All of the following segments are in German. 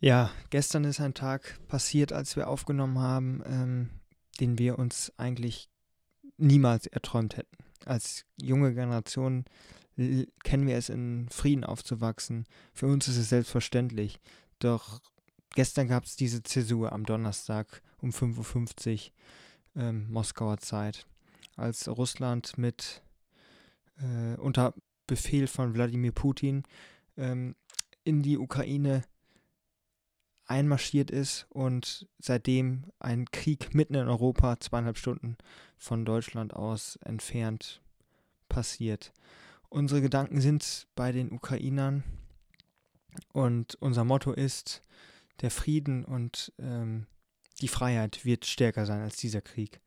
Ja, gestern ist ein Tag passiert, als wir aufgenommen haben, ähm, den wir uns eigentlich niemals erträumt hätten. Als junge Generation kennen wir es, in Frieden aufzuwachsen. Für uns ist es selbstverständlich. Doch gestern gab es diese Zäsur am Donnerstag um 5.50 Uhr ähm, Moskauer Zeit, als Russland mit äh, unter Befehl von Wladimir Putin ähm, in die Ukraine einmarschiert ist und seitdem ein Krieg mitten in Europa, zweieinhalb Stunden von Deutschland aus entfernt, passiert. Unsere Gedanken sind bei den Ukrainern und unser Motto ist, der Frieden und ähm, die Freiheit wird stärker sein als dieser Krieg.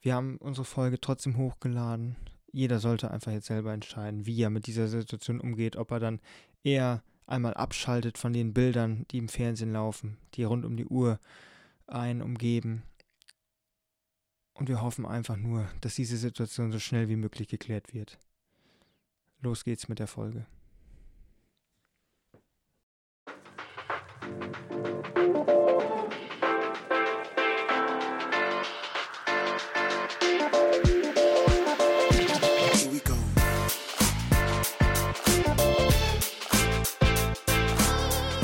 Wir haben unsere Folge trotzdem hochgeladen. Jeder sollte einfach jetzt selber entscheiden, wie er mit dieser Situation umgeht, ob er dann eher einmal abschaltet von den Bildern, die im Fernsehen laufen, die rund um die Uhr einen umgeben. Und wir hoffen einfach nur, dass diese Situation so schnell wie möglich geklärt wird. Los geht's mit der Folge.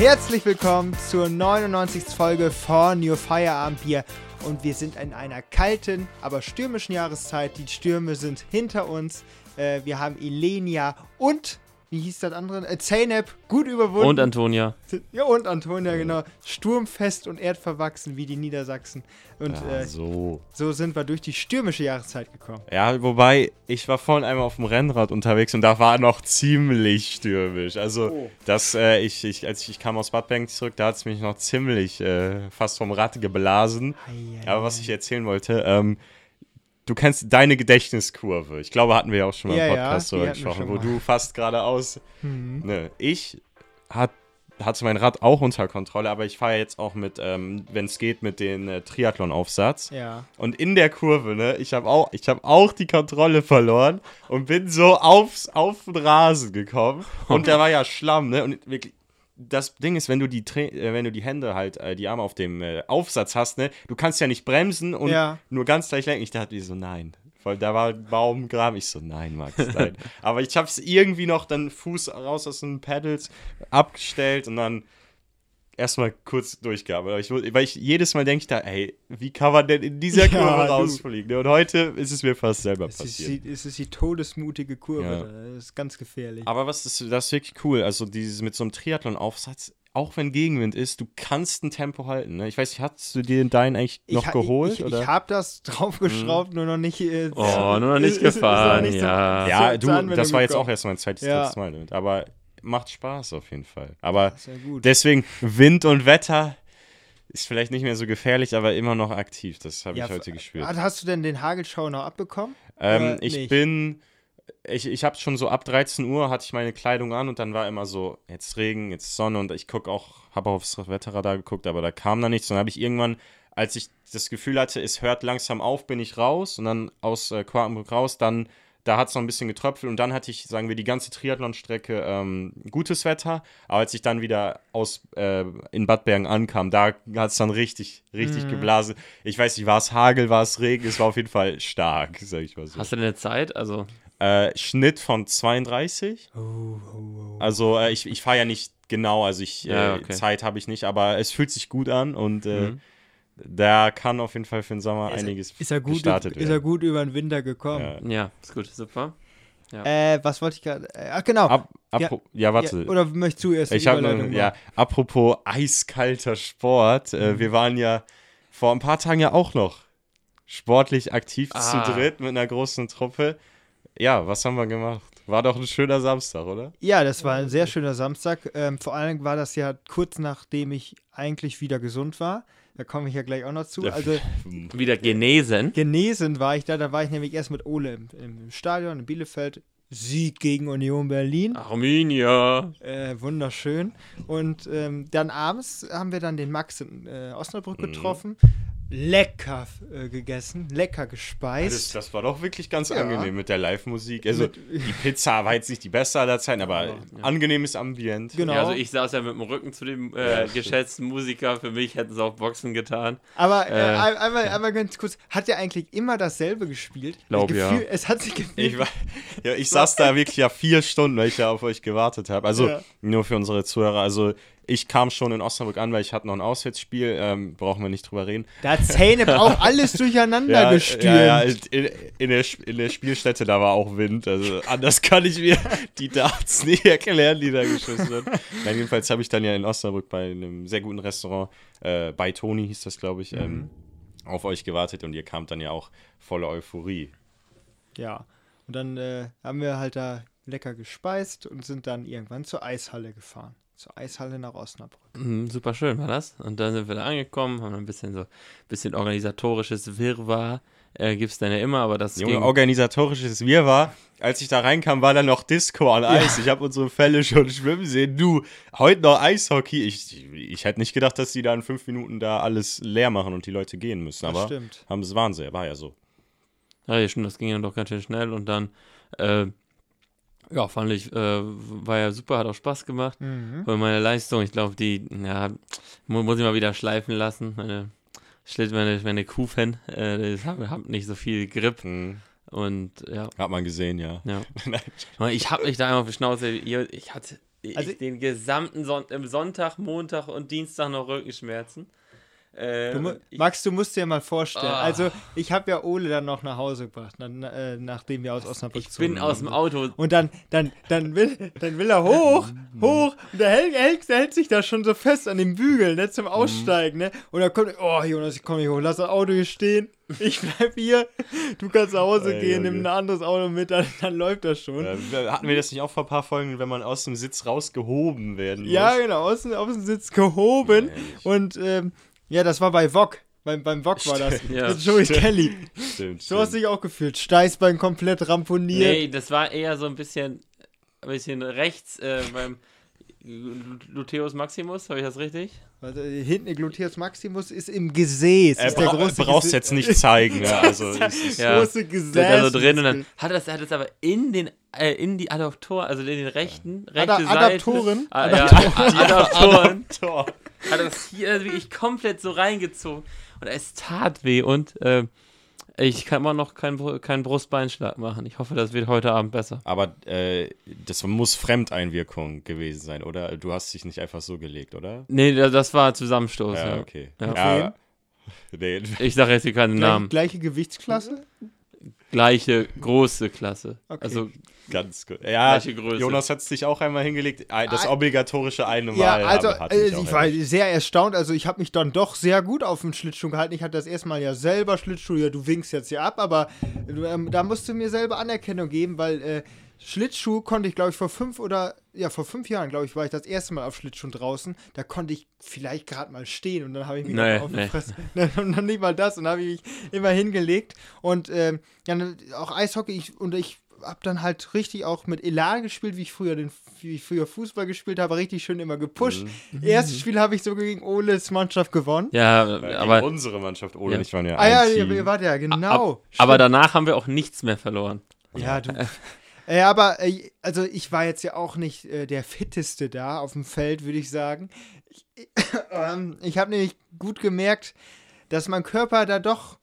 Herzlich willkommen zur 99. Folge von Your Feierabend Bier. Und wir sind in einer kalten, aber stürmischen Jahreszeit. Die Stürme sind hinter uns. Äh, wir haben Ilenia und wie hieß das andere? Äh, Zeynep, gut überwunden. Und Antonia. Ja, und Antonia, genau. Sturmfest und erdverwachsen wie die Niedersachsen. Und ja, äh, so. so sind wir durch die stürmische Jahreszeit gekommen. Ja, wobei, ich war vorhin einmal auf dem Rennrad unterwegs und da war noch ziemlich stürmisch. Also, oh. das, äh, ich, ich, als ich, ich kam aus Bad Berg zurück, da hat es mich noch ziemlich äh, fast vom Rad geblasen. Ei, ei, Aber was ich erzählen wollte, ähm, du kennst deine Gedächtniskurve. Ich glaube, hatten wir ja auch schon mal ja, im Podcast ja, darüber gesprochen, wo du fast geradeaus. Mhm. Ne, ich hat, hatte mein Rad auch unter Kontrolle, aber ich fahre jetzt auch mit, ähm, wenn es geht, mit dem äh, Triathlon-Aufsatz. Ja. Und in der Kurve, ne, ich habe auch, hab auch die Kontrolle verloren und bin so aufs, auf den Rasen gekommen. Und der war ja Schlamm, ne? Und wirklich, das Ding ist, wenn du die, äh, wenn du die Hände halt, äh, die Arme auf dem äh, Aufsatz hast, ne, du kannst ja nicht bremsen und ja. nur ganz gleich lenken. Ich dachte mir so, nein. Weil da war ein Baum, Graben. Ich so, nein, Max, nein. Aber ich hab's irgendwie noch dann Fuß raus aus den Pedals abgestellt und dann erstmal kurz durchgearbeitet. Ich, weil ich jedes Mal denke ich da, ey, wie kann man denn in dieser Kurve ja, rausfliegen? Und heute ist es mir fast selber es passiert. Ist die, es ist die todesmutige Kurve. Ja. Das ist ganz gefährlich. Aber was ist, das ist wirklich cool. Also dieses mit so einem Triathlon-Aufsatz, auch wenn Gegenwind ist, du kannst ein Tempo halten. Ne? Ich weiß nicht, hast du dir deinen eigentlich noch ich, geholt? Ich, ich, ich habe das draufgeschraubt, mhm. nur noch nicht. Äh, oh, nur noch nicht gefahren, ist, ist ja. So, ja, du, das war jetzt auch erst mein zweites, ja. drittes Mal. Aber macht Spaß auf jeden Fall. Aber deswegen Wind und Wetter ist vielleicht nicht mehr so gefährlich, aber immer noch aktiv. Das habe ja, ich heute gespürt. Hast du denn den Hagelschau noch abbekommen? Ähm, ich nicht? bin, ich, ich habe schon so ab 13 Uhr hatte ich meine Kleidung an und dann war immer so, jetzt Regen, jetzt Sonne und ich gucke auch, habe auch aufs Wetterradar geguckt, aber da kam da nichts. Und dann habe ich irgendwann, als ich das Gefühl hatte, es hört langsam auf, bin ich raus und dann aus äh, Quartenburg raus, dann da hat es noch ein bisschen getröpfelt und dann hatte ich, sagen wir, die ganze Triathlon-Strecke ähm, gutes Wetter. Aber als ich dann wieder aus äh, in Bad Bergen ankam, da hat es dann richtig, richtig mhm. geblasen. Ich weiß nicht, war es Hagel, war es Regen, es war auf jeden Fall stark, sag ich mal so. Hast du denn eine Zeit? Also. Äh, Schnitt von 32. Oh, oh, oh. Also äh, ich, ich fahre ja nicht genau, also ich ja, äh, okay. Zeit habe ich nicht, aber es fühlt sich gut an und äh, mhm da kann auf jeden Fall für den Sommer ist einiges ist er gut, gestartet werden. Ist er gut über den Winter gekommen. Ja, ja ist gut, super. Ja. Äh, was wollte ich gerade? Äh, ach, genau. Ab, ja, ja, warte. Ja, oder möchtest du erst Ich habe ja, apropos eiskalter Sport. Äh, mhm. wir waren ja vor ein paar Tagen ja auch noch sportlich aktiv ah. zu dritt mit einer großen Truppe. Ja, was haben wir gemacht? War doch ein schöner Samstag, oder? Ja, das war ein sehr schöner Samstag. Ähm, vor allem war das ja kurz nachdem ich eigentlich wieder gesund war. Da komme ich ja gleich auch noch zu. Also, wieder genesen. Genesen war ich da. Da war ich nämlich erst mit Ole im, im Stadion in Bielefeld. Sieg gegen Union Berlin. Arminia. Äh, wunderschön. Und ähm, dann abends haben wir dann den Max in äh, Osnabrück mhm. Lecker äh, gegessen, lecker Das, gespeist. das war doch wirklich ganz Ja. angenehm mit der Live-Musik. Also, Mit- die Pizza war jetzt nicht die beste aller Zeiten, aber angenehmes Ambient. Genau. Ja, also ich saß ja mit dem Rücken zu dem Ja, äh, geschätzten Musiker. Für mich hätten sie auch Boxen getan. Aber äh, Äh. ein- einmal, einmal ganz kurz, hat er eigentlich immer dasselbe gespielt? Glaub, Das ja. Gefühl- Es hat sich gefühlt. Ich, war, ja, ich saß da wirklich ja vier Stunden, weil ich ja auf euch gewartet habe. Also Ja. nur für unsere Zuhörer. Also ich kam schon in Osnabrück an, weil ich hatte noch ein Auswärtsspiel. Ähm, brauchen wir nicht drüber reden. da hat Zeynep auch alles durcheinander Ja, gestürmt. ja, ja in, in, der, in der Spielstätte, da war auch Wind. Also anders kann ich mir die Darts nicht erklären, die da geschossen sind. Nein, jedenfalls habe ich dann ja in Osnabrück bei einem sehr guten Restaurant, äh, bei Toni hieß das, glaube ich, ähm, auf euch gewartet und ihr kamt dann ja auch voller Euphorie. Ja. Und dann äh, haben wir halt da lecker gespeist und sind dann irgendwann zur Eishalle gefahren. Zur Eishalle nach Osnabrück. Mhm, super schön war das. Und dann sind wir da angekommen, haben ein bisschen so bisschen organisatorisches Wirrwarr. Äh, gibt's dann ja immer, aber das Junge, ging. organisatorisches Wirrwarr. Als ich da reinkam, war da noch Disco an Eis. Ich habe unsere Fälle schon schwimmen sehen. Du, heute noch Eishockey. Ich, ich hätte nicht gedacht, dass die da in fünf Minuten da alles leer machen und die Leute gehen müssen. Das Aber stimmt. haben sie waren sie, war ja so. Ja, ja, stimmt, das ging ja doch ganz schön schnell und dann, äh, ja, fand ich, äh, war ja super, hat auch Spaß gemacht. Mhm. Und meine Leistung, ich glaube, die, ja, mu muss ich mal wieder schleifen lassen. Meine, Schlitt, meine, meine Kufen, äh, das haben hab nicht so viel Grip Hm, und ja, hat man gesehen, ja. ja. Nein. Ich habe mich da einmal auf die Schnauze, ich hatte ich, Also- den gesamten Son im Sonntag, Montag und Dienstag noch Rückenschmerzen. Äh, Du, mu- und ich, Max, du musst dir mal vorstellen. Ah. Also, ich habe ja Ole dann noch nach Hause gebracht, dann, äh, nachdem wir aus Osnabrück ich bin aus dem Auto Und dann, dann, dann, will, dann will er hoch, hoch, und der hält, er hält, er hält sich da schon so fest an dem Bügel, ne, zum Aussteigen, ne? Und dann kommt, oh Jonas, ich komm nicht hoch, lass das Auto hier stehen, ich bleib hier, du kannst nach Hause Ey, gehen, nimm ein anderes Auto mit, dann, dann läuft das schon. Äh, hatten wir das nicht auch vor ein paar Folgen, wenn man aus dem Sitz rausgehoben werden muss? Ja, genau, aus, dem- aus dem Sitz gehoben. Ja, und ähm, ja, das war bei VOG. Beim, beim VOG war das. Ja. Mit Joey Kelly. Stimmt, So hast du stimmt. dich auch gefühlt. Steißbein komplett ramponiert. Nee, das war eher so ein bisschen, ein bisschen rechts äh, beim Luteus Maximus, habe ich das richtig? Also, hinten Gluteus Maximus ist im Gesäß. Äh, ist der bra große brauchst Gesä- jetzt nicht zeigen, ja, also es ist, Ja. große Gesäß. Da, da so drin und dann hat das, hat das aber in den, äh, in die Adaptoren, also in den rechten, rechte Ada- Seite. Adaptoren? Ah, ja, Adaptoren. Tor. hat das hier wirklich komplett so reingezogen. Und es tat weh und äh, ich kann immer noch keinen keinen Brustbeinschlag machen. Ich hoffe, das wird heute Abend besser. Aber äh, das muss Fremdeinwirkung gewesen sein, oder? Du hast dich nicht einfach so gelegt, oder? Nee, da- das war Zusammenstoß. Ja, Ja, okay. Ja. Ja. Nee, Ich sage jetzt hier keinen Gleich, Namen. gleiche Gewichtsklasse? Gleiche große Klasse. Okay. Also ganz gut. Ja, Gleiche Größe. Jonas hat es sich auch einmal hingelegt. Das Ah. obligatorische eine Ja, Mal also haben- hatte äh, ich war erwischt. sehr erstaunt. Also ich habe mich dann doch sehr gut auf dem Schlittschuh gehalten. Ich hatte das erstmal ja selber Schlittschuh. Ja, du winkst jetzt hier ab, aber ähm, da musst du mir selber Anerkennung geben, weil äh, Schlittschuh konnte ich, glaube ich, vor fünf oder ja, vor fünf Jahren, glaube ich, war ich das erste Mal auf Schlittschuhen draußen. Da konnte ich vielleicht gerade mal stehen und dann habe ich mich Nee, auf die nee. Fresse. Und dann nicht mal das und dann habe ich mich immer hingelegt. Und ähm, ja, ne, auch Eishockey ich, und ich habe dann halt richtig auch mit Elan gespielt, wie ich früher den wie ich früher Fußball gespielt habe, richtig schön immer gepusht. Mhm. Erstes Spiel habe ich so gegen Oles Mannschaft gewonnen. ja, Weil aber, gegen unsere Mannschaft, Ole Ja. und ich waren ja Ah ja, ein ihr, Team. ihr wart ja genau. ab, aber danach haben wir auch nichts mehr verloren. Ja, du. Äh, aber, äh, also ich war jetzt ja auch nicht äh, der Fitteste da auf dem Feld, würde ich sagen. Ich, ähm, ich habe nämlich gut gemerkt, dass mein Körper da doch,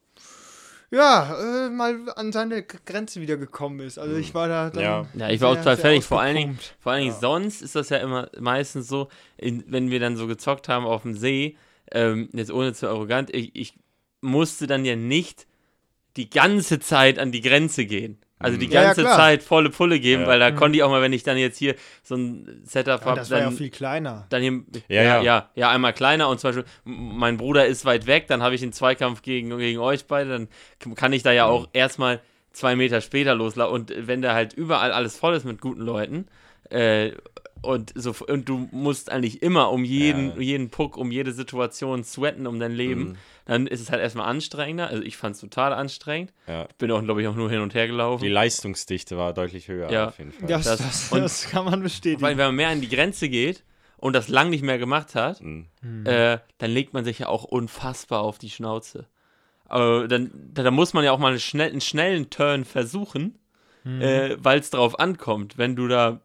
ja, äh, mal an seine Grenze wieder gekommen ist. Also ich war da dann Ja. Ja, ich war auch total fertig. Vor allen Dingen, vor allen Dingen sonst ist das ja immer meistens so, in, wenn wir dann so gezockt haben auf dem See, ähm, jetzt ohne zu arrogant, ich, ich musste dann ja nicht die ganze Zeit an die Grenze gehen. Also die Mhm. Ja, ja, ganze. Zeit volle Pulle geben, Ja. weil da Mhm. konnte ich auch mal, wenn ich dann jetzt hier so ein Setup Ja, habe, das war ja dann, viel kleiner. dann hier, Ja, ja, ja. einmal kleiner und zum Beispiel, mein Bruder ist weit weg, dann habe ich den Zweikampf gegen, gegen euch beide, dann kann ich da ja auch erstmal zwei Meter später loslaufen und wenn da halt überall alles voll ist mit guten Leuten, äh, und, so, und du musst eigentlich immer um jeden, Ja. jeden Puck, um jede Situation sweaten, um dein Leben, Mhm. dann ist es halt erstmal anstrengender. Also ich fand es total anstrengend. Ja. Bin auch, glaube ich, auch nur hin und her gelaufen. Die Leistungsdichte war deutlich höher Ja. auf jeden Fall. Das, Das- das, und- das kann man bestätigen. Weil wenn man mehr an die Grenze geht und das lang nicht mehr gemacht hat, Mhm. äh, dann legt man sich ja auch unfassbar auf die Schnauze. Aber dann, da, da muss man ja auch mal einen, schnell, einen schnellen Turn versuchen, Mhm. äh, weil es drauf ankommt. Wenn du da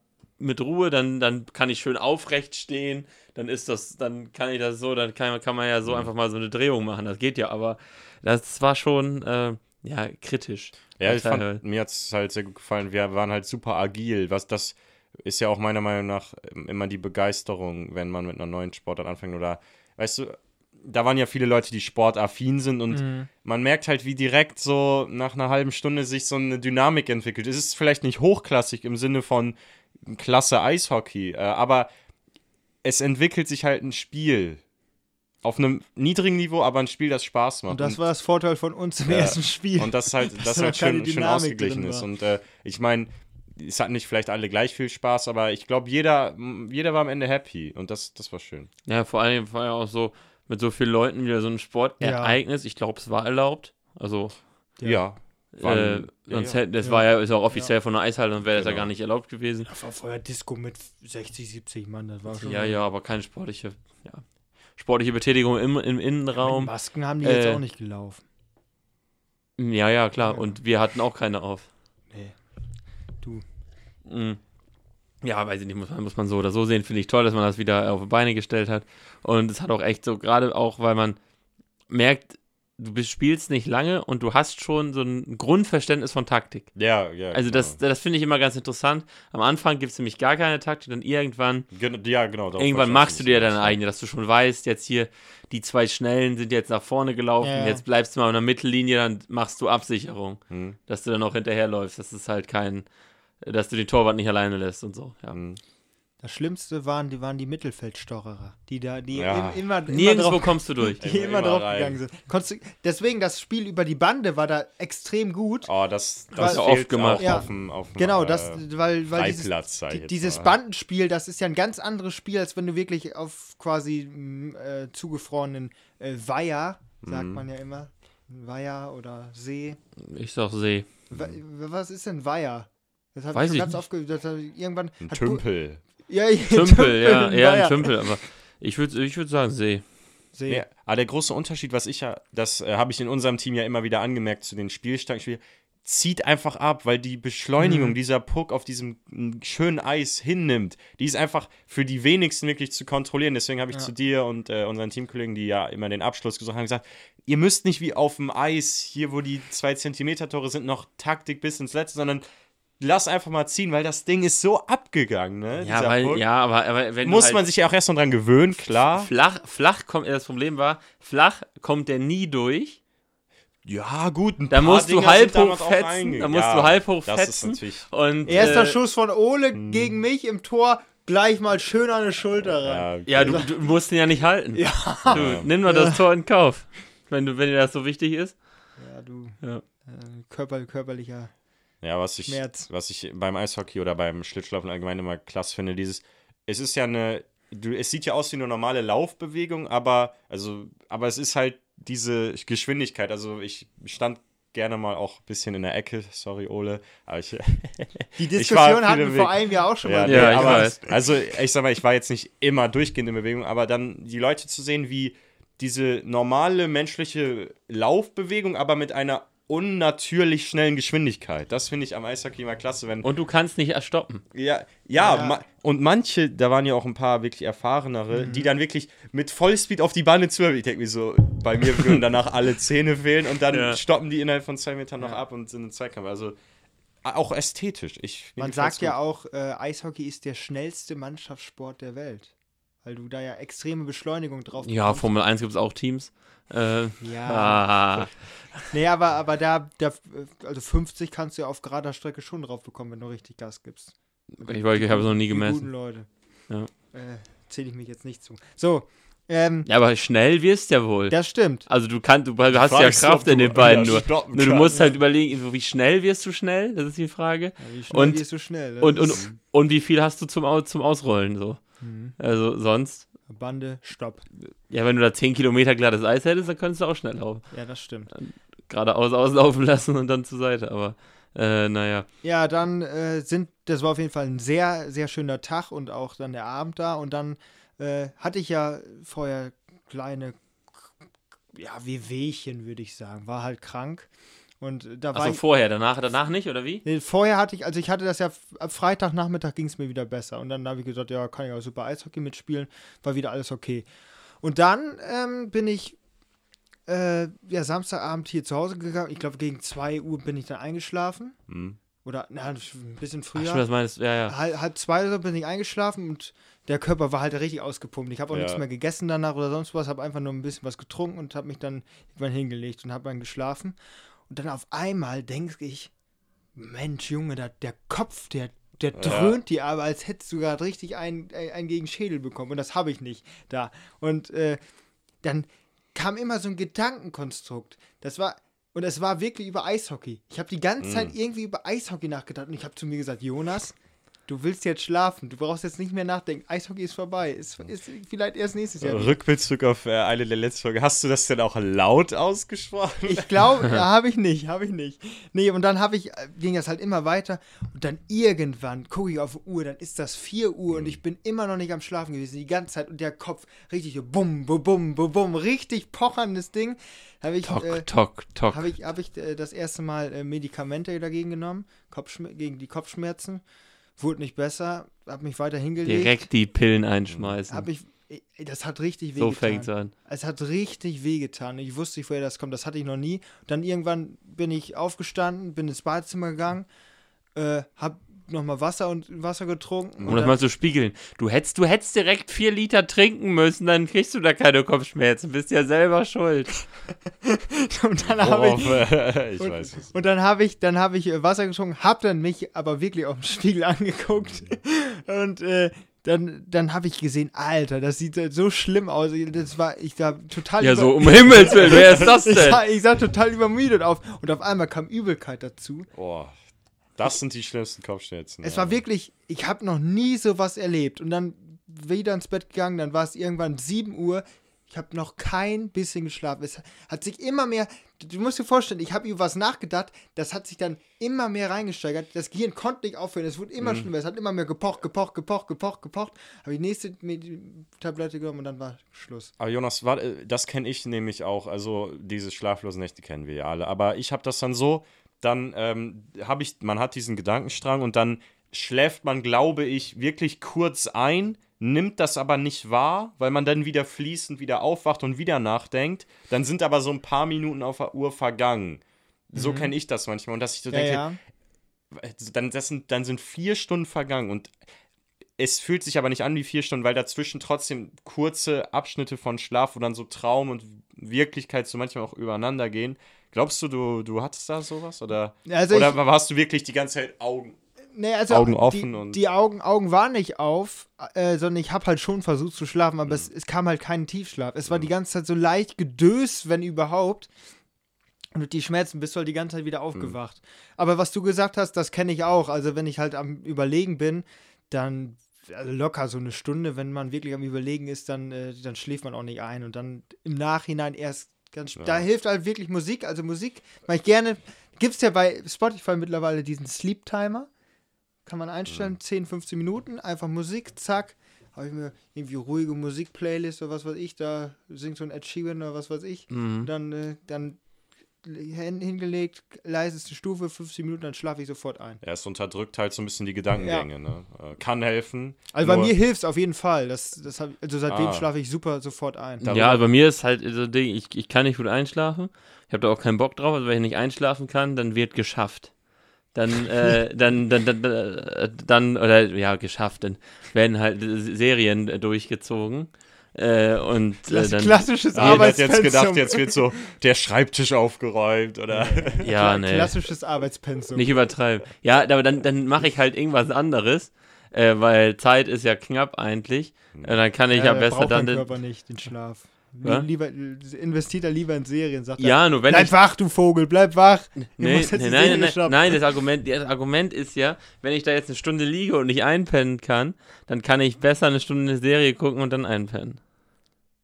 mit Ruhe, dann, dann kann ich schön aufrecht stehen, dann ist das, dann kann ich das so, dann kann, kann man ja so einfach mal so eine Drehung machen. Das geht ja, aber das war schon äh, ja kritisch. Ja, ich fand, mir hat es halt sehr gut gefallen. Wir waren halt super agil. Was das ist ja auch meiner Meinung nach ähm, immer die Begeisterung, wenn man mit einer neuen Sportart anfängt. Oder, weißt du, da waren ja viele Leute, die sportaffin sind und Mhm. man merkt halt, wie direkt so nach einer halben Stunde sich so eine Dynamik entwickelt. Es ist vielleicht nicht hochklassig im Sinne von klasse Eishockey, äh, aber es entwickelt sich halt ein Spiel. Auf einem niedrigen Niveau, aber ein Spiel, das Spaß macht. Und das war das Vorteil von uns im Ja. ersten Spiel. Und das halt, Dass das da halt schön, schön Dynamik ausgeglichen ist. war. Und äh, ich meine, es hatten nicht vielleicht alle gleich viel Spaß, aber ich glaube, jeder, jeder war am Ende happy. Und das, das war schön. Ja, vor allem war ja auch so mit so vielen Leuten wieder so ein Sportereignis. Ich glaube, es war erlaubt. Also, Ja. Ja. äh, ja, sonst ja. hätte, das Ja. war ja ist auch offiziell von der Eishalle und wäre das ja Genau. gar nicht erlaubt gewesen. Das war vorher Disco mit 60, 70 Mann, das war schon. Ja, ja, aber keine sportliche, ja, sportliche Betätigung im, im Innenraum. Masken haben die jetzt Äh, auch nicht gelaufen. Ja, ja, klar. Ja. Und wir hatten auch keine auf. Nee. Du. Mhm. Ja, weiß ich nicht, muss man, muss man so oder so sehen. Finde ich toll, dass man das wieder auf die Beine gestellt hat. Und es hat auch echt so, gerade auch, weil man merkt, du bist, spielst nicht lange und du hast schon so ein Grundverständnis von Taktik. Ja, ja. Also genau. das, das finde ich immer ganz interessant. Am Anfang gibt es nämlich gar keine Taktik und irgendwann, Gen ja, genau. irgendwann machst du dir deine eigene, dass du schon weißt, jetzt hier die zwei Schnellen sind jetzt nach vorne gelaufen, ja. jetzt bleibst du mal in der Mittellinie, dann machst du Absicherung, Hm, dass du dann auch hinterherläufst. Das ist halt kein, dass du den Torwart nicht alleine lässt und so. Ja. hm. Das Schlimmste waren die, waren die Mittelfeldstocherer, die da, die Ja. im, immer, immer Nirgendwo drauf, kommst du durch. die Immer- immer, immer drauf rein. gegangen sind. Konntest deswegen, das Spiel über die Bande war da extrem gut. Oh, das, das Ja, fehlt oft gemacht. Auch Ja. auf dem, auf dem Genau, äh, das, weil, weil dieses, die- dieses. Bandenspiel, das ist ja ein ganz anderes Spiel, als wenn du wirklich auf quasi m, äh, zugefrorenen äh, Weiher, sagt Mhm. man ja immer, Weiher oder See. Ich sag See. Wa- Was ist denn Weiher? Das hat Weiß schon ich ganz oft ge- das hat irgendwann Ein Tümpel. Ja, ja, Tümpel, ja, ein eher ein Tümpel, aber ich würde ich würd sagen See. See. Nee, aber der große Unterschied, was ich ja, das äh, habe ich in unserem Team ja immer wieder angemerkt zu den Spielstangenspielen, zieht einfach ab, weil die Beschleunigung Mhm. dieser Puck auf diesem schönen Eis hinnimmt. Die ist einfach für die wenigsten wirklich zu kontrollieren. Deswegen habe ich Ja. zu dir und äh, unseren Teamkollegen, die ja immer den Abschluss gesucht haben, gesagt, ihr müsst nicht wie auf dem Eis, hier wo die 2 Zentimeter Tore sind, noch Taktik bis ins Letzte, sondern lass einfach mal ziehen, weil das Ding ist so abgegangen, ne? Ja, dieser weil, Puck. ja, aber, aber wenn Muss du halt man sich ja auch erst noch dran gewöhnen, klar. flach, flach kommt, das Problem war, flach kommt der nie durch. Ja, gut, ein Da paar musst du halb hoch fetzen, da musst Ja, du halb hoch fetzen. Und, Erster äh, Schuss von Ole gegen mich im Tor, gleich mal schön an die Schulter rein. Ja, okay. Ja, du, du musst ihn ja nicht halten. Ja. Du, nimm mal das Tor in Kauf, wenn, du, wenn dir das so wichtig ist. Ja, du. Ja. Äh, körper, körperlicher. Ja, was ich, Schmerz. was ich beim Eishockey oder beim Schlittschuhlaufen allgemein immer klasse finde, dieses, es ist ja eine, du, es sieht ja aus wie eine normale Laufbewegung, aber, also, aber es ist halt diese Geschwindigkeit. Also ich stand gerne mal auch ein bisschen in der Ecke, sorry Ole, aber ich, Die Ich Diskussion hatten wir vor einem Jahr auch schon Ja, mal. nee, Ja, ich aber, weiß. Also, ich sag mal, ich war jetzt nicht immer durchgehend in Bewegung, aber dann die Leute zu sehen, wie diese normale menschliche Laufbewegung, aber mit einer unnatürlich schnellen Geschwindigkeit. Das finde ich am Eishockey immer klasse, wenn. Und du kannst nicht erstoppen. ja, ja, Ja. Ma und manche, da waren ja auch ein paar wirklich erfahrenere, Mhm. die dann wirklich mit Vollspeed auf die Bande zu. Ich denke mir so, bei mir würden danach alle Zähne fehlen und dann Ja. stoppen die innerhalb von zwei Metern noch ab und sind im Zweikampf. Also auch ästhetisch. Ich, Man sagt ja auch, äh, Eishockey ist der schnellste Mannschaftssport der Welt. Weil du da ja extreme Beschleunigung drauf Ja, bekommst. Formel 1 gibt es auch Teams. Äh, Ja. ah, Nee, aber, aber da, da, also 50 kannst du ja auf gerader Strecke schon drauf bekommen, wenn du richtig Gas gibst. ich wollte- ich habe es noch nie Die guten gemessen. Leute. Ja. Äh, Zähle ich mich jetzt nicht zu. So, ähm, Ja, aber schnell wirst du ja wohl. das stimmt. Also du kannst, du hast Frage ja Kraft in du den Beinen wieder nur. nur du musst halt überlegen, wie schnell wirst du schnell? Das ist die Frage. Ja, wie schnell Und- gehst du schnell? Und, und, ist- und wie viel hast du zum, zum Ausrollen so? Mhm. Also sonst, Bande, stopp. ja, wenn du da 10 Kilometer glattes Eis hättest, dann könntest du auch schnell laufen. Ja, das stimmt. Geradeaus auslaufen lassen und dann zur Seite. Aber äh, naja. Ja, dann äh, sind, das war auf jeden Fall ein sehr, sehr schöner Tag und auch dann der Abend da. Und dann äh, hatte ich ja vorher kleine ja, wie Wehchen, würde ich sagen. War halt krank. Und da war ich, vorher, danach, danach nicht, oder wie? Nee, vorher hatte ich, also ich hatte das ja, ab Freitagnachmittag ging es mir wieder besser. Und dann habe ich gesagt, ja, kann ich auch super Eishockey mitspielen, war wieder alles okay. Und dann ähm, bin ich äh, ja, Samstagabend hier zu Hause gegangen. Ich glaube, gegen 2 Uhr bin ich dann eingeschlafen. Hm. Oder, na, ein bisschen Ach, früher. schon, das meinst ja, ja. halb, halb zwei oder so bin ich eingeschlafen und der Körper war halt richtig ausgepumpt. Ich habe auch Ja. nichts mehr gegessen danach oder sonst was, habe einfach nur ein bisschen was getrunken und habe mich dann irgendwann hingelegt und habe dann geschlafen. Und dann auf einmal denke ich, Mensch, Junge, da, der Kopf, der, der dröhnt dir aber, als hättest du gerade richtig einen, ein- einen gegen Schädel bekommen. Und das habe ich nicht da. Und äh, dann kam immer so ein Gedankenkonstrukt. Das war, und es war wirklich über Eishockey. Ich habe die ganze Zeit irgendwie über Eishockey nachgedacht und ich habe zu mir gesagt, Jonas, du willst jetzt schlafen, du brauchst jetzt nicht mehr nachdenken. Eishockey ist vorbei. Ist, ist vielleicht erst nächstes Jahr. Rückbezug auf äh, eine der letzten Folgen. Hast du das denn auch laut ausgesprochen? Ich glaube, ja, habe ich nicht, habe ich nicht. Nee, und dann habe ich, äh, ging das halt immer weiter und dann irgendwann gucke ich auf die Uhr, dann ist das 4 Uhr und ich bin immer noch nicht am Schlafen gewesen, die ganze Zeit und der Kopf richtig so bum, bum, bum, bum, bum, richtig pocherndes Ding. Habe ich, Tok, äh, tok, tok. habe ich, hab ich äh, das erste Mal äh, Medikamente dagegen genommen, Kopfschmer gegen die Kopfschmerzen. Wurde nicht besser, habe mich weiter hingelegt. Direkt die Pillen einschmeißen. Hab ich, ey, das hat richtig so wehgetan. fängt's an. Es hat richtig wehgetan. Ich wusste nicht, woher das kommt. Das hatte ich noch nie. Dann irgendwann bin ich aufgestanden, bin ins Badezimmer gegangen, äh, hab nochmal Wasser und Wasser getrunken. Um das mal zu spiegeln. Du hättest, du hättest direkt vier Liter trinken müssen, dann kriegst du da keine Kopfschmerzen. Bist ja selber schuld. und dann habe ich, ich und, weiß es. und dann habe ich, dann habe ich äh, Wasser getrunken, hab dann mich aber wirklich auf dem Spiegel angeguckt und äh, dann, dann habe ich gesehen, Alter, das sieht äh, so schlimm aus. Das war, ich war total Ja, so um Himmels Willen, wer ist das ich, denn? sah, ich sah total übermüdet auf und auf einmal kam Übelkeit dazu. Boah, das sind die schlimmsten Kopfschmerzen. Es ja. war wirklich, ich habe noch nie sowas erlebt. Und dann wieder ins Bett gegangen, dann war es irgendwann 7 Uhr. Ich habe noch kein bisschen geschlafen. Es hat sich immer mehr, du musst dir vorstellen, ich habe über was nachgedacht, das hat sich dann immer mehr reingesteigert. Das Gehirn konnte nicht aufhören, es wurde immer Mhm. schlimmer, es hat immer mehr gepocht, gepocht, gepocht, gepocht, gepocht. Habe die nächste Tablette genommen und dann war Schluss. Aber Jonas, äh, das kenne ich nämlich auch. Also diese schlaflosen Nächte kennen wir ja alle. Aber ich habe das dann so, dann ähm, habe ich, man hat diesen Gedankenstrang und dann schläft man, glaube ich, wirklich kurz ein, nimmt das aber nicht wahr, weil man dann wieder fließend wieder aufwacht und wieder nachdenkt. Dann sind aber so ein paar Minuten auf der Uhr vergangen. So kenne ich das manchmal. Und dass ich so Mhm. Ja, denke, ja. dann, das sind, dann sind vier Stunden vergangen und es fühlt sich aber nicht an wie vier Stunden, weil dazwischen trotzdem kurze Abschnitte von Schlaf, wo dann so Traum und Wirklichkeit so manchmal auch übereinander gehen. Glaubst du, du, du hattest da sowas? Oder, Also oder ich- warst du wirklich die ganze Zeit Augen? Nee, also Augen die, offen und- die Augen, Augen waren nicht auf, äh, sondern ich habe halt schon versucht zu schlafen, aber es, es kam halt kein Tiefschlaf. Es war die ganze Zeit so leicht gedöst, wenn überhaupt. Und durch die Schmerzen bist du halt die ganze Zeit wieder aufgewacht. Aber was du gesagt hast, das kenne ich auch. Also wenn ich halt am Überlegen bin, dann also locker so eine Stunde, wenn man wirklich am Überlegen ist, dann, äh, dann schläft man auch nicht ein. Und dann im Nachhinein erst ganz. Da hilft halt wirklich Musik. Also Musik mache ich gerne. Gibt es ja bei Spotify mittlerweile diesen Sleep Timer. Kann man einstellen, 10, 15 Minuten, einfach Musik, zack. Habe ich mir irgendwie ruhige Musik-Playlist oder was weiß ich, da singt so ein Ed Sheeran oder was weiß ich. Mhm. Dann, äh, dann hingelegt, leiseste Stufe, 15 Minuten, dann schlafe ich sofort ein. Ja, es unterdrückt halt so ein bisschen die Gedankengänge. Ne? Äh, Kann helfen. Also bei mir hilft es auf jeden Fall. Das, das hab, also seitdem Ah. schlafe ich super sofort ein. Darüber- Ja, bei mir ist halt so ein Ding, ich, ich kann nicht gut einschlafen. Ich habe da auch keinen Bock drauf, also wenn ich nicht einschlafen kann, dann wird geschafft. Dann, äh, dann, dann, dann, äh, dann, oder ja, geschafft, dann werden halt Serien durchgezogen. Äh, und äh, dann, klassisches Jeder hat jetzt Arbeitspensum. gedacht, jetzt wird so der Schreibtisch aufgeräumt oder. ja, ne, Klassisches Arbeitspensum. nicht übertreiben. Ja, aber dann, dann mache ich halt irgendwas anderes, äh, weil Zeit ist ja knapp eigentlich. Äh, dann kann ich ja, der besser dann den, Körper nicht, den Schlaf. Ja? Lieber, investiert er lieber in Serien, sagt er. Ja, nur wenn bleib ich wach, du Vogel, bleib wach. Nee, nee, nein, nein, nein, nein, das Argument, das Argument ist ja, wenn ich da jetzt eine Stunde liege und nicht einpennen kann, dann kann ich besser eine Stunde eine Serie gucken und dann einpennen.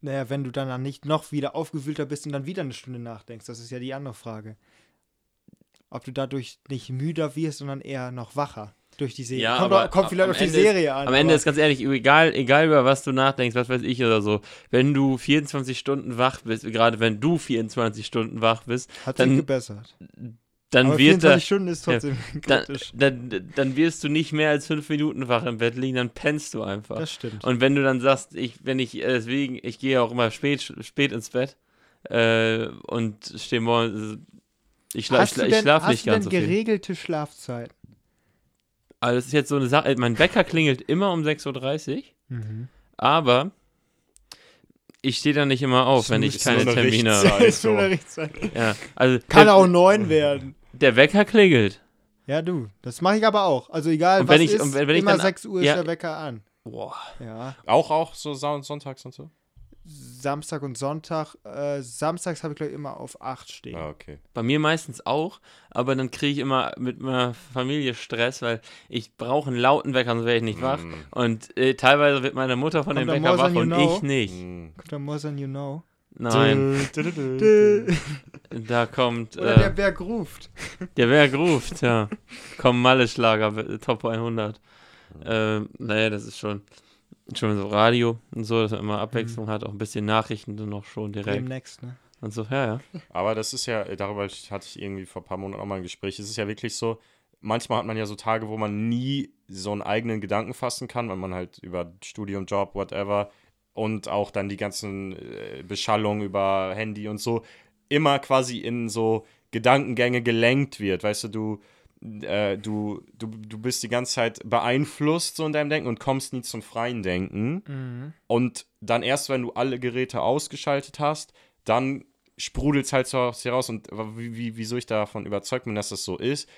Naja, wenn du dann nicht noch wieder aufgewühlter bist und dann wieder eine Stunde nachdenkst, das ist ja die andere Frage. Ob du dadurch nicht müder wirst, sondern eher noch wacher durch die Serie. Ja, kommt, aber auch- kommt vielleicht auf die Serie ist, an. Am Ende ist ganz ehrlich, egal, egal über was du nachdenkst, was weiß ich oder so, wenn du 24 Stunden wach bist, gerade wenn du 24 Stunden wach bist, hat sich dann, gebessert. Dann aber wird da, 24 Stunden ist trotzdem dann, kritisch. dann, dann wirst du nicht mehr als fünf Minuten wach im Bett liegen, dann pennst du einfach. Das stimmt. Und wenn du dann sagst, ich, wenn ich, äh, deswegen, ich gehe auch immer spät, spät ins Bett äh, und stehe morgens, ich, schla hast ich, schla du ich denn, schlafe hast nicht du ganz denn so viel. geregelte Schlafzeiten? Also das ist jetzt so eine Sache, mein Wecker klingelt immer um 6.30 Uhr, Mhm. aber ich stehe dann nicht immer auf, wenn ich keine Termine habe. Ist so. Ja, also Kann auch neun werden. Der Wecker klingelt. Ja, du. Das mache ich aber auch. Also egal, Und was wenn ich- ist, und wenn- wenn ich immer dann- 6 Uhr ja. ist der Wecker an. Boah. Ja. Auch, auch so sonntags und so? Samstag und Sonntag. Äh, samstags habe ich, glaube ich, immer auf 8 stehen. Ah, okay. Bei mir meistens auch, aber dann kriege ich immer mit meiner Familie Stress, weil ich brauche einen lauten Wecker, sonst wäre ich nicht wach. Mm. Und äh, teilweise wird meine Mutter von Kommt dem Wecker wach und Know? ich nicht. Mm. Kommt der More Than You Know? Nein, Dö, dö, dö, da kommt Oder äh, der Berg ruft. der Berg ruft, ja. Komm, Malle-Schlager, äh, Top 100. Äh, naja, das ist schon, schon so Radio und so, dass man immer Abwechslung hat, auch ein bisschen Nachrichten dann noch schon direkt. Demnächst, ne? Und so, ja, ja. Aber das ist ja, darüber hatte ich irgendwie vor ein paar Monaten auch mal ein Gespräch. Es ist ja wirklich so, manchmal hat man ja so Tage, wo man nie so einen eigenen Gedanken fassen kann, weil man halt über Studium, Job, whatever und auch dann die ganzen äh, Beschallungen über Handy und so immer quasi in so Gedankengänge gelenkt wird. Weißt du, du, äh, du, du, du bist die ganze Zeit beeinflusst so in deinem Denken und kommst nie zum freien Denken. Mhm. Und dann erst, wenn du alle Geräte ausgeschaltet hast, dann sprudelt es halt so aus dir raus. Und wie, wie, wieso ich davon überzeugt bin, dass das so ist,